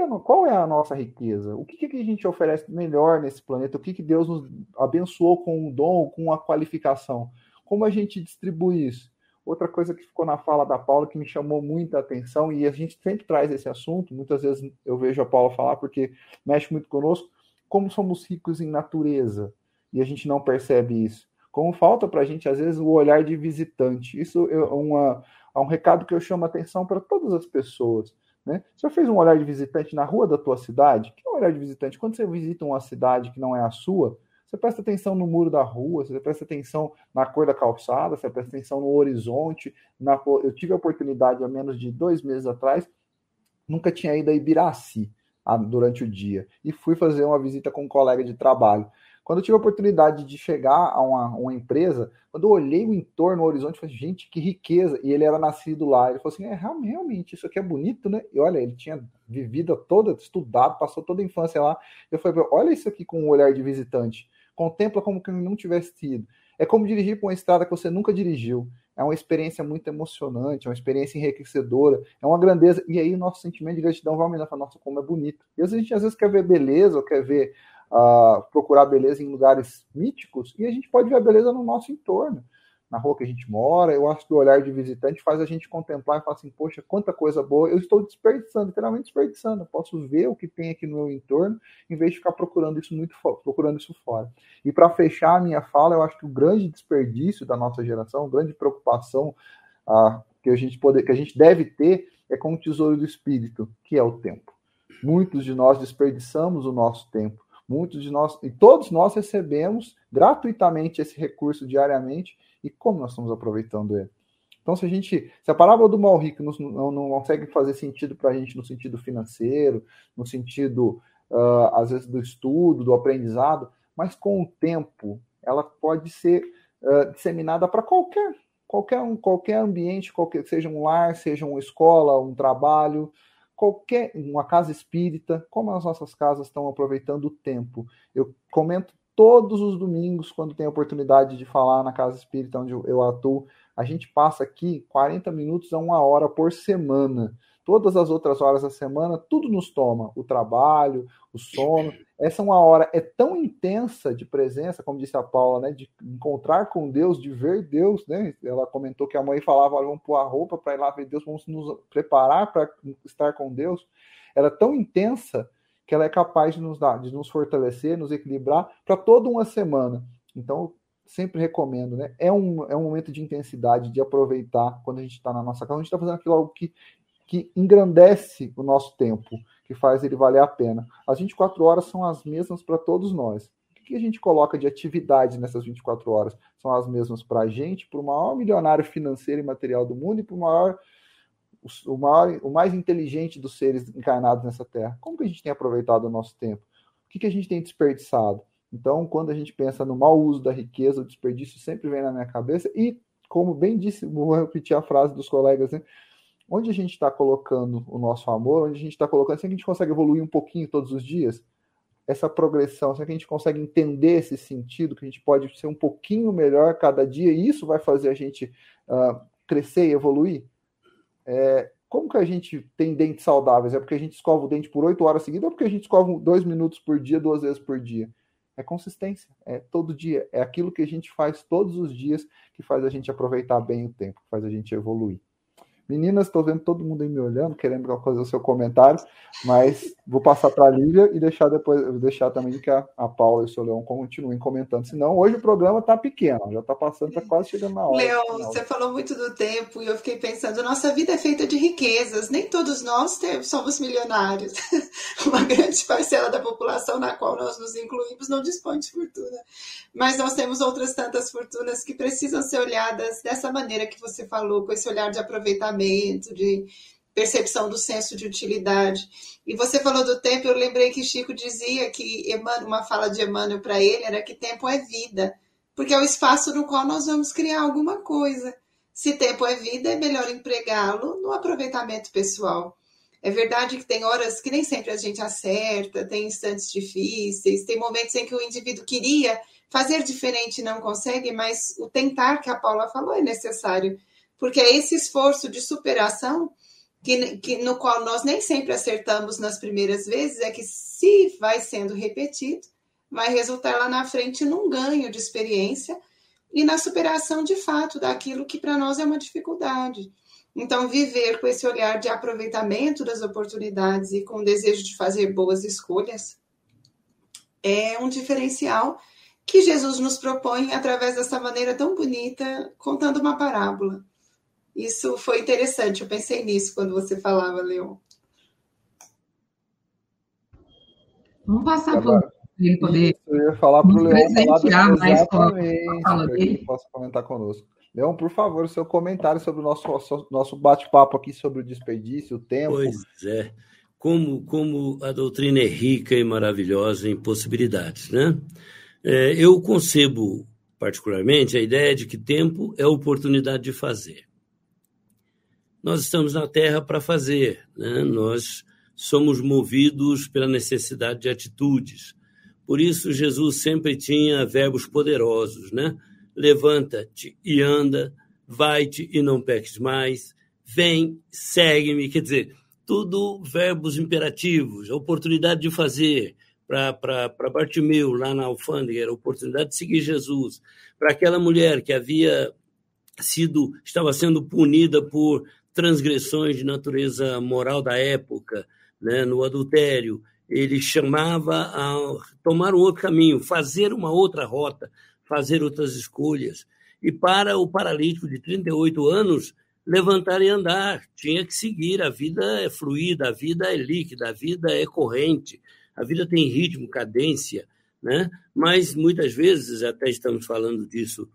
Speaker 1: é, qual é a nossa riqueza? O que, que a gente oferece melhor nesse planeta? O que, que Deus nos abençoou com um dom, com uma qualificação? Como a gente distribui isso? Outra coisa que ficou na fala da Paula que me chamou muita atenção, e a gente sempre traz esse assunto, muitas vezes eu vejo a Paula falar porque mexe muito conosco, como somos ricos em natureza e a gente não percebe isso. Como falta para a gente, às vezes, o olhar de visitante. Isso é, uma, é um recado que eu chamo a atenção para todas as pessoas né? Você já fez um olhar de visitante na rua da tua cidade? Que é um olhar de visitante? Quando você visita uma cidade que não é a sua, você presta atenção no muro da rua, você presta atenção na cor da calçada, você presta atenção no horizonte. Na... Eu tive a oportunidade, há menos de dois meses atrás, nunca tinha ido a Ibiraci durante o dia, e fui fazer uma visita com um colega de trabalho. Quando eu tive a oportunidade de chegar a uma, uma empresa, quando eu olhei o entorno, o horizonte, falei, gente, que riqueza. E ele era nascido lá. Ele falou assim: é, realmente, isso aqui é bonito, né? E olha, ele tinha vivido toda, estudado, passou toda a infância lá. Eu falei, olha isso aqui com um olhar de visitante. Contempla como que não tivesse tido. É como dirigir por uma estrada que você nunca dirigiu. É uma experiência muito emocionante, é uma experiência enriquecedora, é uma grandeza. E aí o nosso sentimento de gratidão vai aumentar. Nossa, como é bonito. E às vezes a gente às vezes quer ver beleza, ou quer ver uh, procurar beleza em lugares míticos e a gente pode ver a beleza no nosso entorno, na rua que a gente mora. Eu acho que o olhar de visitante faz a gente contemplar e falar assim: poxa, quanta coisa boa, eu estou desperdiçando, literalmente desperdiçando. Eu posso ver o que tem aqui no meu entorno em vez de ficar procurando isso muito procurando isso fora. E para fechar a minha fala, eu acho que o grande desperdício da nossa geração, grande preocupação que a gente pode, que a gente deve ter é com o tesouro do espírito, que é o tempo. Muitos de nós desperdiçamos o nosso tempo Muitos de nós, e todos nós recebemos gratuitamente esse recurso diariamente, e como nós estamos aproveitando ele? Então, se a gente, se a parábola do mal rico não, não, consegue fazer sentido para a gente no sentido financeiro, no sentido, uh, às vezes, do estudo, do aprendizado, mas com o tempo, ela pode ser uh, disseminada para qualquer, qualquer, um, qualquer ambiente, qualquer, seja um lar, seja uma escola, um trabalho, qualquer uma casa espírita, como as nossas casas estão aproveitando o tempo. Eu comento todos os domingos, quando tem oportunidade de falar na casa espírita onde eu atuo, a gente passa aqui 40 minutos a uma hora por semana. Todas as outras horas da semana, tudo nos toma: o trabalho, o sono. Essa uma hora é tão intensa de presença, como disse a Paula, né, de encontrar com Deus, de ver Deus, né? Ela comentou que a mãe falava: vamos pôr a roupa para ir lá ver Deus, vamos nos preparar para estar com Deus. Era é tão intensa que ela é capaz de nos dar, de nos fortalecer, nos equilibrar para toda uma semana. Então, sempre recomendo, né? É um, é um momento de intensidade, de aproveitar quando a gente está na nossa casa, a gente está fazendo aquilo algo que que engrandece o nosso tempo, que faz ele valer a pena. As 24 horas são as mesmas para todos nós. O que a gente coloca de atividade nessas 24 horas? São as mesmas para a gente, para o maior milionário financeiro e material do mundo e para o maior o, maior, o mais inteligente dos seres encarnados nessa Terra. Como que a gente tem aproveitado o nosso tempo? O que, que a gente tem desperdiçado? Então, quando a gente pensa no mau uso da riqueza, o desperdício sempre vem na minha cabeça. E, como bem disse, vou repetir a frase dos colegas, né? Onde a gente está colocando o nosso amor, onde a gente está colocando, será que a gente consegue evoluir um pouquinho todos os dias? Essa progressão, será que a gente consegue entender esse sentido, que a gente pode ser um pouquinho melhor cada dia, e isso vai fazer a gente uh, crescer e evoluir? É, como que a gente tem dentes saudáveis? É porque a gente escova o dente por oito horas seguidas ou porque a gente escova dois minutos por dia, duas vezes por dia? É consistência, é todo dia, é aquilo que a gente faz todos os dias que faz a gente aproveitar bem o tempo, que faz a gente evoluir. Meninas, estou vendo todo mundo aí me olhando, querendo fazer o seu comentário, mas vou passar para a Lívia e deixar depois deixar também que a, a Paula e o seu Leão continuem comentando. Senão, hoje o programa está pequeno, já está passando, está quase chegando na hora.
Speaker 3: Leão, você falou muito do tempo e eu fiquei pensando, nossa vida é feita de riquezas, nem todos nós somos milionários. Uma grande parcela da população na qual nós nos incluímos não dispõe de fortuna. Mas nós temos outras tantas fortunas que precisam ser olhadas dessa maneira que você falou, com esse olhar de aproveitamento de percepção do senso de utilidade. E você falou do tempo, eu lembrei que Chico dizia que Emmanuel, uma fala de Emmanuel para ele era que tempo é vida, porque é o espaço no qual nós vamos criar alguma coisa. Se tempo é vida, é melhor empregá-lo no aproveitamento pessoal. É verdade que tem horas que nem sempre a gente acerta, tem instantes difíceis, tem momentos em que o indivíduo queria fazer diferente e não consegue, mas o tentar que a Paula falou é necessário porque é esse esforço de superação que, que, no qual nós nem sempre acertamos nas primeiras vezes, é que se vai sendo repetido, vai resultar lá na frente num ganho de experiência e na superação de fato daquilo que para nós é uma dificuldade. Então, viver com esse olhar de aproveitamento das oportunidades e com o desejo de fazer boas escolhas é um diferencial que Jesus nos propõe através dessa maneira tão bonita, contando uma parábola. Isso foi interessante, eu pensei nisso quando você falava, Leon.
Speaker 2: Vamos passar para ele poder.
Speaker 1: Isso, eu ia falar para o Leon falar mais possa comentar conosco. Leon, por favor, o seu comentário sobre o nosso, nosso bate-papo aqui sobre o desperdício, o tempo.
Speaker 4: Pois é. Como, como a doutrina é rica e maravilhosa em possibilidades, né? É, eu concebo particularmente a ideia de que tempo é oportunidade de fazer nós estamos na Terra para fazer, né? nós somos movidos pela necessidade de atitudes. Por isso, Jesus sempre tinha verbos poderosos, né? Levanta-te e anda, vai-te e não peques mais, vem, segue-me. Quer dizer, tudo verbos imperativos, a oportunidade de fazer. Para Bartimeu, lá na alfândega, a oportunidade de seguir Jesus. Para aquela mulher que havia sido, estava sendo punida por transgressões de natureza moral da época, né, no adultério, ele chamava a tomar um outro caminho, fazer uma outra rota, fazer outras escolhas. E para o paralítico de 38 anos, levantar e andar, tinha que seguir. A vida é fluida, a vida é líquida, a vida é corrente, a vida tem ritmo, cadência, né? Mas muitas vezes, até estamos falando disso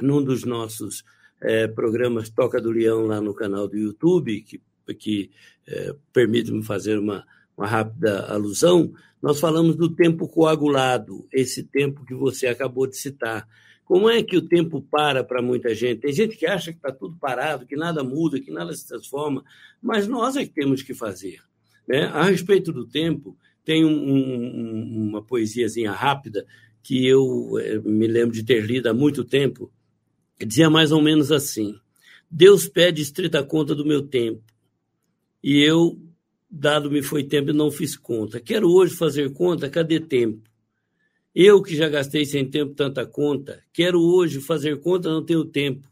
Speaker 4: num dos nossos é, programas Toca do Leão lá no canal do YouTube, que, que é, permite-me fazer uma, uma rápida alusão, nós falamos do tempo coagulado, esse tempo que você acabou de citar. Como é que o tempo para para muita gente? Tem gente que acha que está tudo parado, que nada muda, que nada se transforma, mas nós é que temos que fazer. Né? A respeito do tempo, tem um, um, uma poesiazinha rápida que eu é, me lembro de ter lido há muito tempo, dizia mais ou menos assim: Deus pede estrita conta do meu tempo, e eu, dado-me foi tempo, não fiz conta. Quero hoje fazer conta, cadê tempo? Eu que já gastei sem tempo tanta conta, quero hoje fazer conta, não tenho tempo.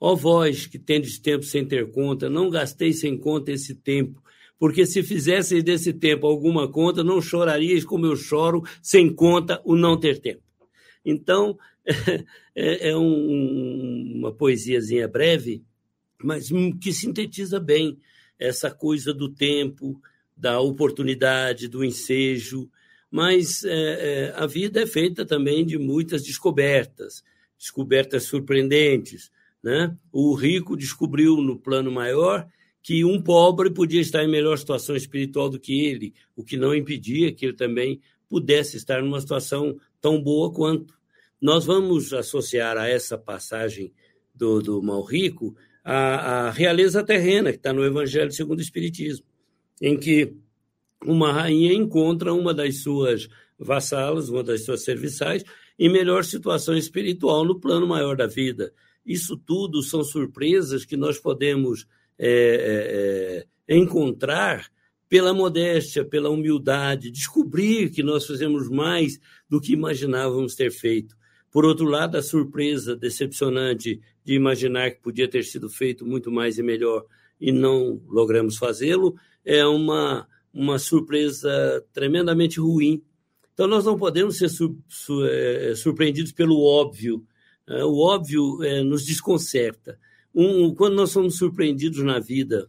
Speaker 4: Ó vós que tendes tempo sem ter conta, não gastei sem conta esse tempo, porque se fizesseis desse tempo alguma conta, não chorariais como eu choro sem conta o não ter tempo. Então, é, é um, uma poesiazinha breve, mas que sintetiza bem essa coisa do tempo, da oportunidade, do ensejo. Mas é, é, a vida é feita também de muitas descobertas, descobertas surpreendentes. Né? O rico descobriu no plano maior que um pobre podia estar em melhor situação espiritual do que ele, o que não impedia que ele também pudesse estar numa situação tão boa quanto. Nós vamos associar a essa passagem do, do mal rico a, a realeza terrena, que está no Evangelho segundo o Espiritismo, em que uma rainha encontra uma das suas vassalas, uma das suas serviçais, em melhor situação espiritual no plano maior da vida. Isso tudo são surpresas que nós podemos é, é, é, encontrar pela modéstia, pela humildade, descobrir que nós fizemos mais do que imaginávamos ter feito. Por outro lado, a surpresa decepcionante de imaginar que podia ter sido feito muito mais e melhor e não logramos fazê-lo é uma, uma surpresa tremendamente ruim. Então, nós não podemos ser sur, sur, é, surpreendidos pelo óbvio. É, o óbvio é, nos desconcerta um, quando nós somos surpreendidos na vida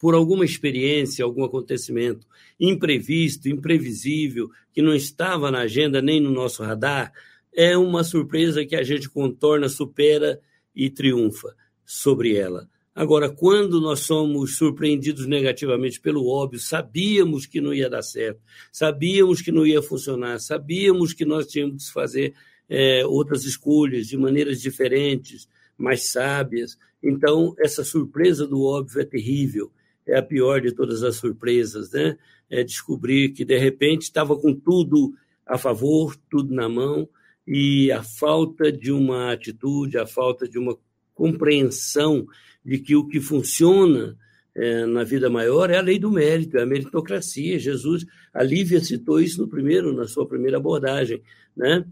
Speaker 4: por alguma experiência, algum acontecimento imprevisto, imprevisível, que não estava na agenda nem no nosso radar, é uma surpresa que a gente contorna, supera e triunfa sobre ela. Agora, quando nós somos surpreendidos negativamente pelo óbvio, sabíamos que não ia dar certo, sabíamos que não ia funcionar, sabíamos que nós tínhamos que fazer é, outras escolhas de maneiras diferentes, mais sábias. Então, essa surpresa do óbvio é terrível, é a pior de todas as surpresas, né? É descobrir que, de repente, estava com tudo a favor, tudo na mão, e a falta de uma atitude, a falta de uma compreensão de que o que funciona é, na vida maior é a lei do mérito, é a meritocracia. Jesus, a Lívia citou isso no primeiro, na sua primeira abordagem, né?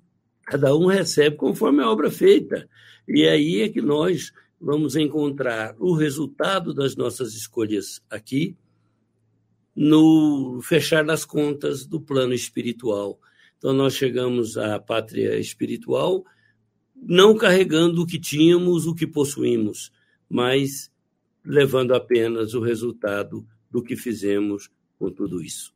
Speaker 4: Cada um recebe conforme a obra feita. E aí é que nós vamos encontrar o resultado das nossas escolhas aqui no fechar das contas do plano espiritual. Então, nós chegamos à pátria espiritual não carregando o que tínhamos, o que possuímos, mas levando apenas o resultado do que fizemos com tudo isso.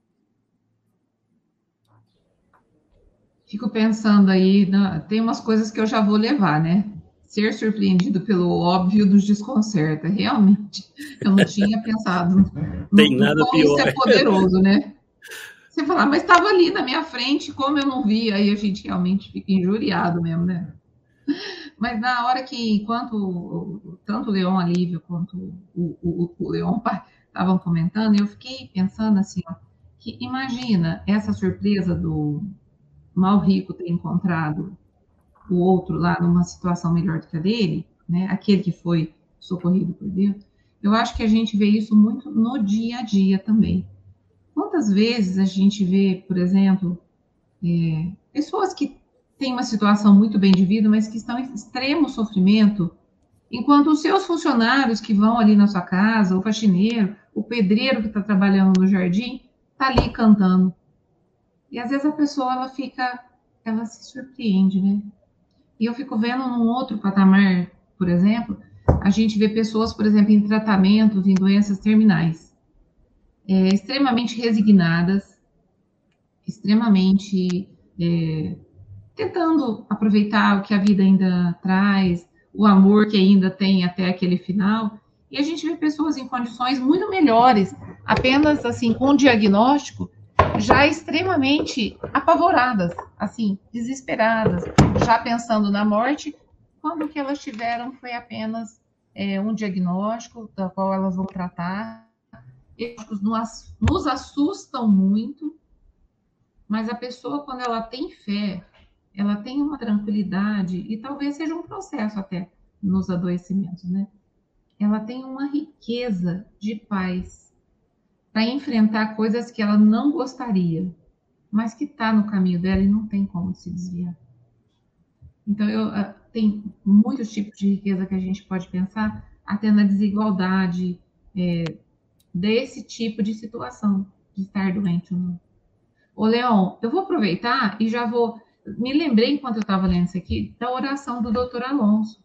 Speaker 2: Fico pensando aí, tem umas coisas que eu já vou levar, né? ser surpreendido pelo óbvio nos desconcerta. Realmente, eu não tinha pensado
Speaker 4: no, Tem nada
Speaker 2: como
Speaker 4: pior.
Speaker 2: isso é poderoso, né? Você falar, mas estava ali na minha frente, como eu não vi, aí a gente realmente fica injuriado mesmo, né? Mas na hora que, enquanto tanto o Leon Alívio quanto o, o, o Leon estavam comentando, eu fiquei pensando assim, ó, que imagina essa surpresa do mal rico ter encontrado o outro lá numa situação melhor do que a dele, né? Aquele que foi socorrido por Deus. Eu acho que a gente vê isso muito no dia a dia também. Quantas vezes a gente vê, por exemplo, é, pessoas que têm uma situação muito bem de vida, mas que estão em extremo sofrimento, enquanto os seus funcionários que vão ali na sua casa, o faxineiro, o pedreiro que está trabalhando no jardim, está ali cantando. E às vezes a pessoa ela fica, ela se surpreende, né? E eu fico vendo num outro patamar, por exemplo, a gente vê pessoas, por exemplo, em tratamentos, em doenças terminais, é, extremamente resignadas, extremamente é, tentando aproveitar o que a vida ainda traz, o amor que ainda tem até aquele final. E a gente vê pessoas em condições muito melhores, apenas assim, com diagnóstico, já extremamente apavoradas, assim, desesperadas, já pensando na morte, quando o que elas tiveram foi apenas é, um diagnóstico da qual elas vão tratar. Nos, nos assustam muito, mas a pessoa, quando ela tem fé, ela tem uma tranquilidade, e talvez seja um processo até nos adoecimentos, né? Ela tem uma riqueza de paz para enfrentar coisas que ela não gostaria, mas que está no caminho dela e não tem como se desviar. Então, eu, uh, tem muitos tipos de riqueza que a gente pode pensar, até na desigualdade é, desse tipo de situação, de estar doente ou não. Ô, Leon, eu vou aproveitar e já vou. Me lembrei, enquanto eu estava lendo isso aqui, da oração do doutor Alonso.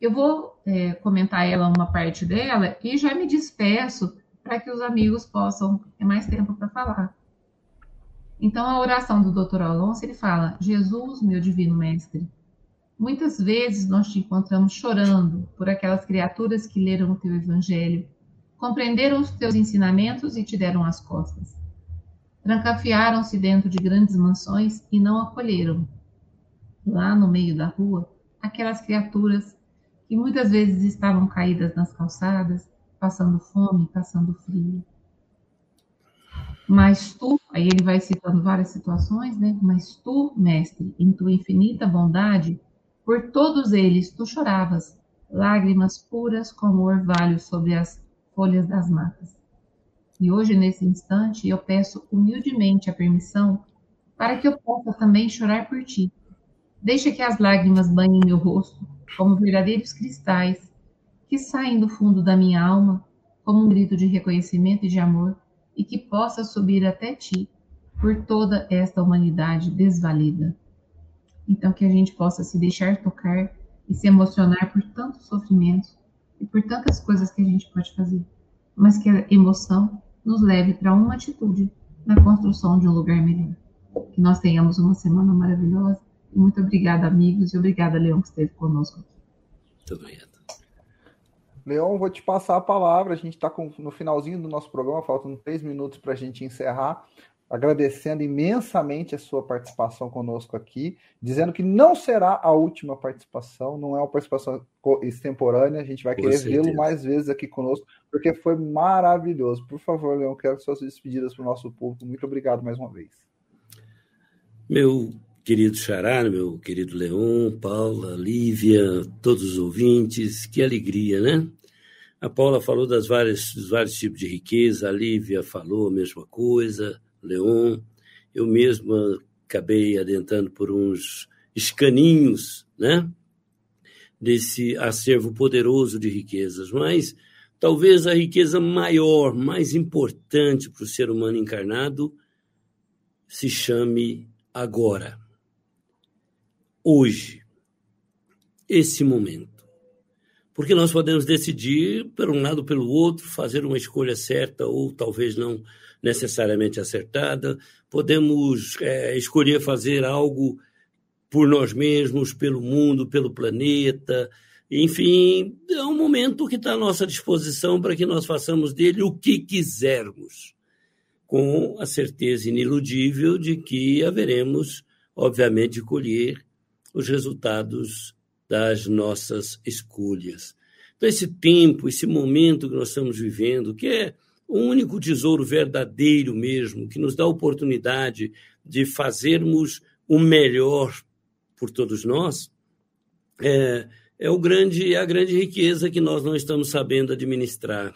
Speaker 2: Eu vou é, comentar ela, uma parte dela, e já me despeço para que os amigos possam ter mais tempo para falar. Então, a oração do Dr. Alonso, ele fala: Jesus, meu divino mestre, Muitas vezes nós te encontramos chorando por aquelas criaturas que leram o teu evangelho, compreenderam os teus ensinamentos e te deram as costas. Trancafiaram-se dentro de grandes mansões e não acolheram. Lá no meio da rua, aquelas criaturas que muitas vezes estavam caídas nas calçadas, passando fome, passando frio. Mas tu, aí ele vai citando várias situações, né? Mas tu, mestre, em tua infinita bondade, por todos eles tu choravas, lágrimas puras como orvalho sobre as folhas das matas. E hoje, nesse instante, eu peço humildemente a permissão para que eu possa também chorar por ti. Deixa que as lágrimas banhem meu rosto, como verdadeiros cristais, que saem do fundo da minha alma, como um grito de reconhecimento e de amor, e que possa subir até ti, por toda esta humanidade desvalida. Então, que a gente possa se deixar tocar e se emocionar por tantos sofrimentos e por tantas coisas que a gente pode fazer, mas que a emoção nos leve para uma atitude na construção de um lugar melhor. Que nós tenhamos uma semana maravilhosa. E muito obrigada, amigos, e obrigada, Leão, que esteve conosco aqui.
Speaker 4: Muito obrigado.
Speaker 1: Leon, vou te passar a palavra. A gente está no finalzinho do nosso programa, faltam três minutos para a gente encerrar agradecendo imensamente a sua participação conosco aqui, dizendo que não será a última participação, não é uma participação extemporânea, a gente vai querer vê-lo mais vezes aqui conosco, porque foi maravilhoso. Por favor, Leão, quero suas despedidas para o nosso público. Muito obrigado mais uma vez.
Speaker 4: Meu querido Xará, meu querido Leon, Paula, Lívia, todos os ouvintes, que alegria, né? A Paula falou das várias, dos vários tipos de riqueza, a Lívia falou a mesma coisa, Leon. Eu mesmo acabei adentrando por uns escaninhos, né? Desse acervo poderoso de riquezas, mas talvez a riqueza maior, mais importante para o ser humano encarnado se chame agora, hoje, esse momento. Porque nós podemos decidir, por um lado ou pelo outro, fazer uma escolha certa ou talvez não necessariamente acertada, podemos é, escolher fazer algo por nós mesmos, pelo mundo, pelo planeta. Enfim, é um momento que está à nossa disposição para que nós façamos dele o que quisermos, com a certeza iniludível de que haveremos, obviamente, de colher os resultados das nossas escolhas. Então, esse tempo, esse momento que nós estamos vivendo, que é o único tesouro verdadeiro mesmo, que nos dá a oportunidade de fazermos o melhor por todos nós, é, é, o grande, é a grande riqueza que nós não estamos sabendo administrar.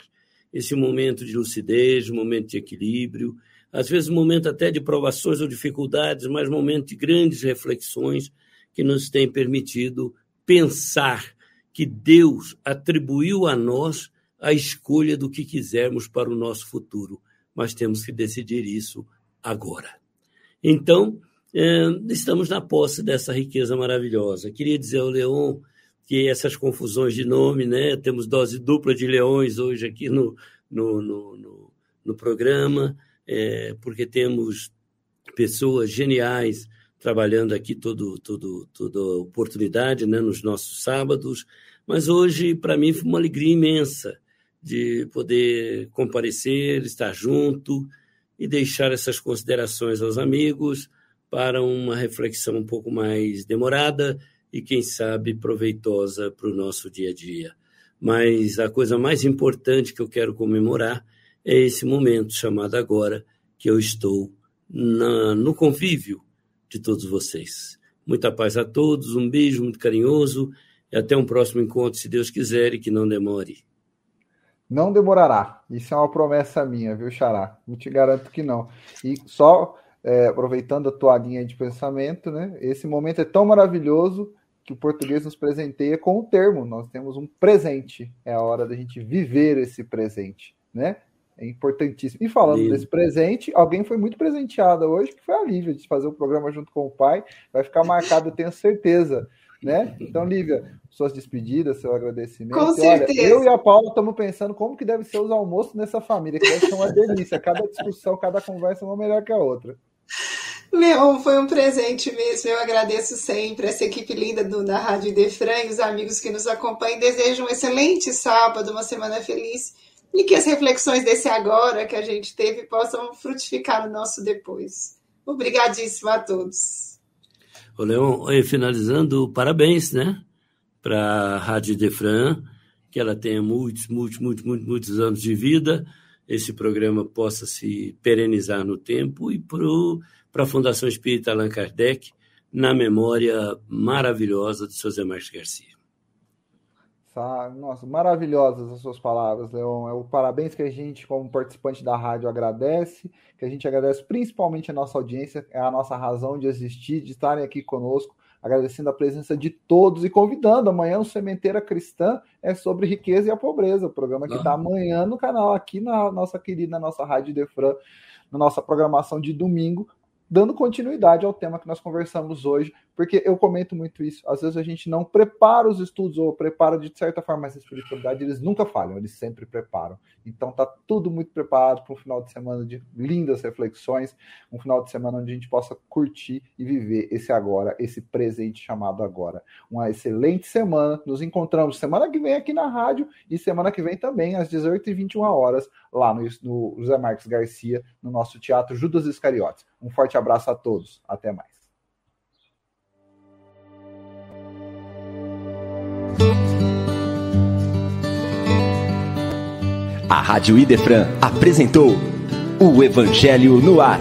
Speaker 4: Esse momento de lucidez, momento de equilíbrio, às vezes momento até de provações ou dificuldades, mas momento de grandes reflexões que nos tem permitido pensar que Deus atribuiu a nós a escolha do que quisermos para o nosso futuro, mas temos que decidir isso agora. Então, é, estamos na posse dessa riqueza maravilhosa. Queria dizer ao Leon que essas confusões de nome, né? Temos dose dupla de leões hoje aqui no, no, no, no, no programa, é, porque temos pessoas geniais trabalhando aqui todo, todo, toda oportunidade né, nos nossos sábados. Mas hoje, para mim, foi uma alegria imensa de poder comparecer, estar junto e deixar essas considerações aos amigos para uma reflexão um pouco mais demorada e, quem sabe, proveitosa para o nosso dia a dia. Mas a coisa mais importante que eu quero comemorar é esse momento chamado agora, que eu estou na, no convívio de todos vocês. Muita paz a todos, um beijo muito carinhoso e até um próximo encontro, se Deus quiser e que não demore.
Speaker 1: Não demorará. Isso é uma promessa minha, viu, Xará? Eu te garanto que não. E só é, aproveitando a tua linha de pensamento, né? Esse momento é tão maravilhoso que o português nos presenteia com o termo. Nós temos um presente. É a hora da gente viver esse presente, né? É importantíssimo. E falando Lindo. desse presente, alguém foi muito presenteada hoje, que foi a Lívia, de fazer o programa junto com o pai. Vai ficar marcado, eu tenho certeza. Né? Então, Lívia, suas despedidas, seu agradecimento.
Speaker 3: Com certeza.
Speaker 1: Olha, eu e a Paula estamos pensando como que deve ser os almoços nessa família, que deve ser uma delícia. Cada discussão, cada conversa é uma melhor que a outra.
Speaker 3: Leon, foi um presente mesmo. Eu agradeço sempre essa equipe linda do, da Rádio Defran e os amigos que nos acompanham. Desejo um excelente sábado, uma semana feliz e que as reflexões desse agora que a gente teve possam frutificar no nosso depois. Obrigadíssimo a todos.
Speaker 4: Ô, Leon, finalizando, parabéns, né? Para a Rádio Defran, que ela tenha muitos, muitos, muitos, muitos, muitos anos de vida, esse programa possa se perenizar no tempo e para a Fundação Espírita Allan Kardec, na memória maravilhosa de seu Zé Marques Garcia.
Speaker 1: Nossa, maravilhosas as suas palavras, Leon. É o parabéns que a gente, como participante da rádio, agradece, que a gente agradece principalmente a nossa audiência, é a nossa razão de existir, de estarem aqui conosco, agradecendo a presença de todos e convidando. Amanhã o Sementeira Cristã é sobre riqueza e a pobreza, o programa que está amanhã no canal, aqui na nossa querida, nossa Rádio Defran, na nossa programação de domingo, dando continuidade ao tema que nós conversamos hoje, porque eu comento muito isso. Às vezes a gente não prepara os estudos ou prepara de certa forma, mas a espiritualidade eles nunca falham, eles sempre preparam. Então tá tudo muito preparado para um final de semana de lindas reflexões, um final de semana onde a gente possa curtir e viver esse agora, esse presente chamado agora. Uma excelente semana. Nos encontramos semana que vem aqui na rádio e semana que vem também às 18h21 horas lá no, no José Marques Garcia, no nosso teatro Judas Iscariotes. Um forte abraço a todos. Até mais.
Speaker 6: A Rádio Idefran apresentou o Evangelho no Ar.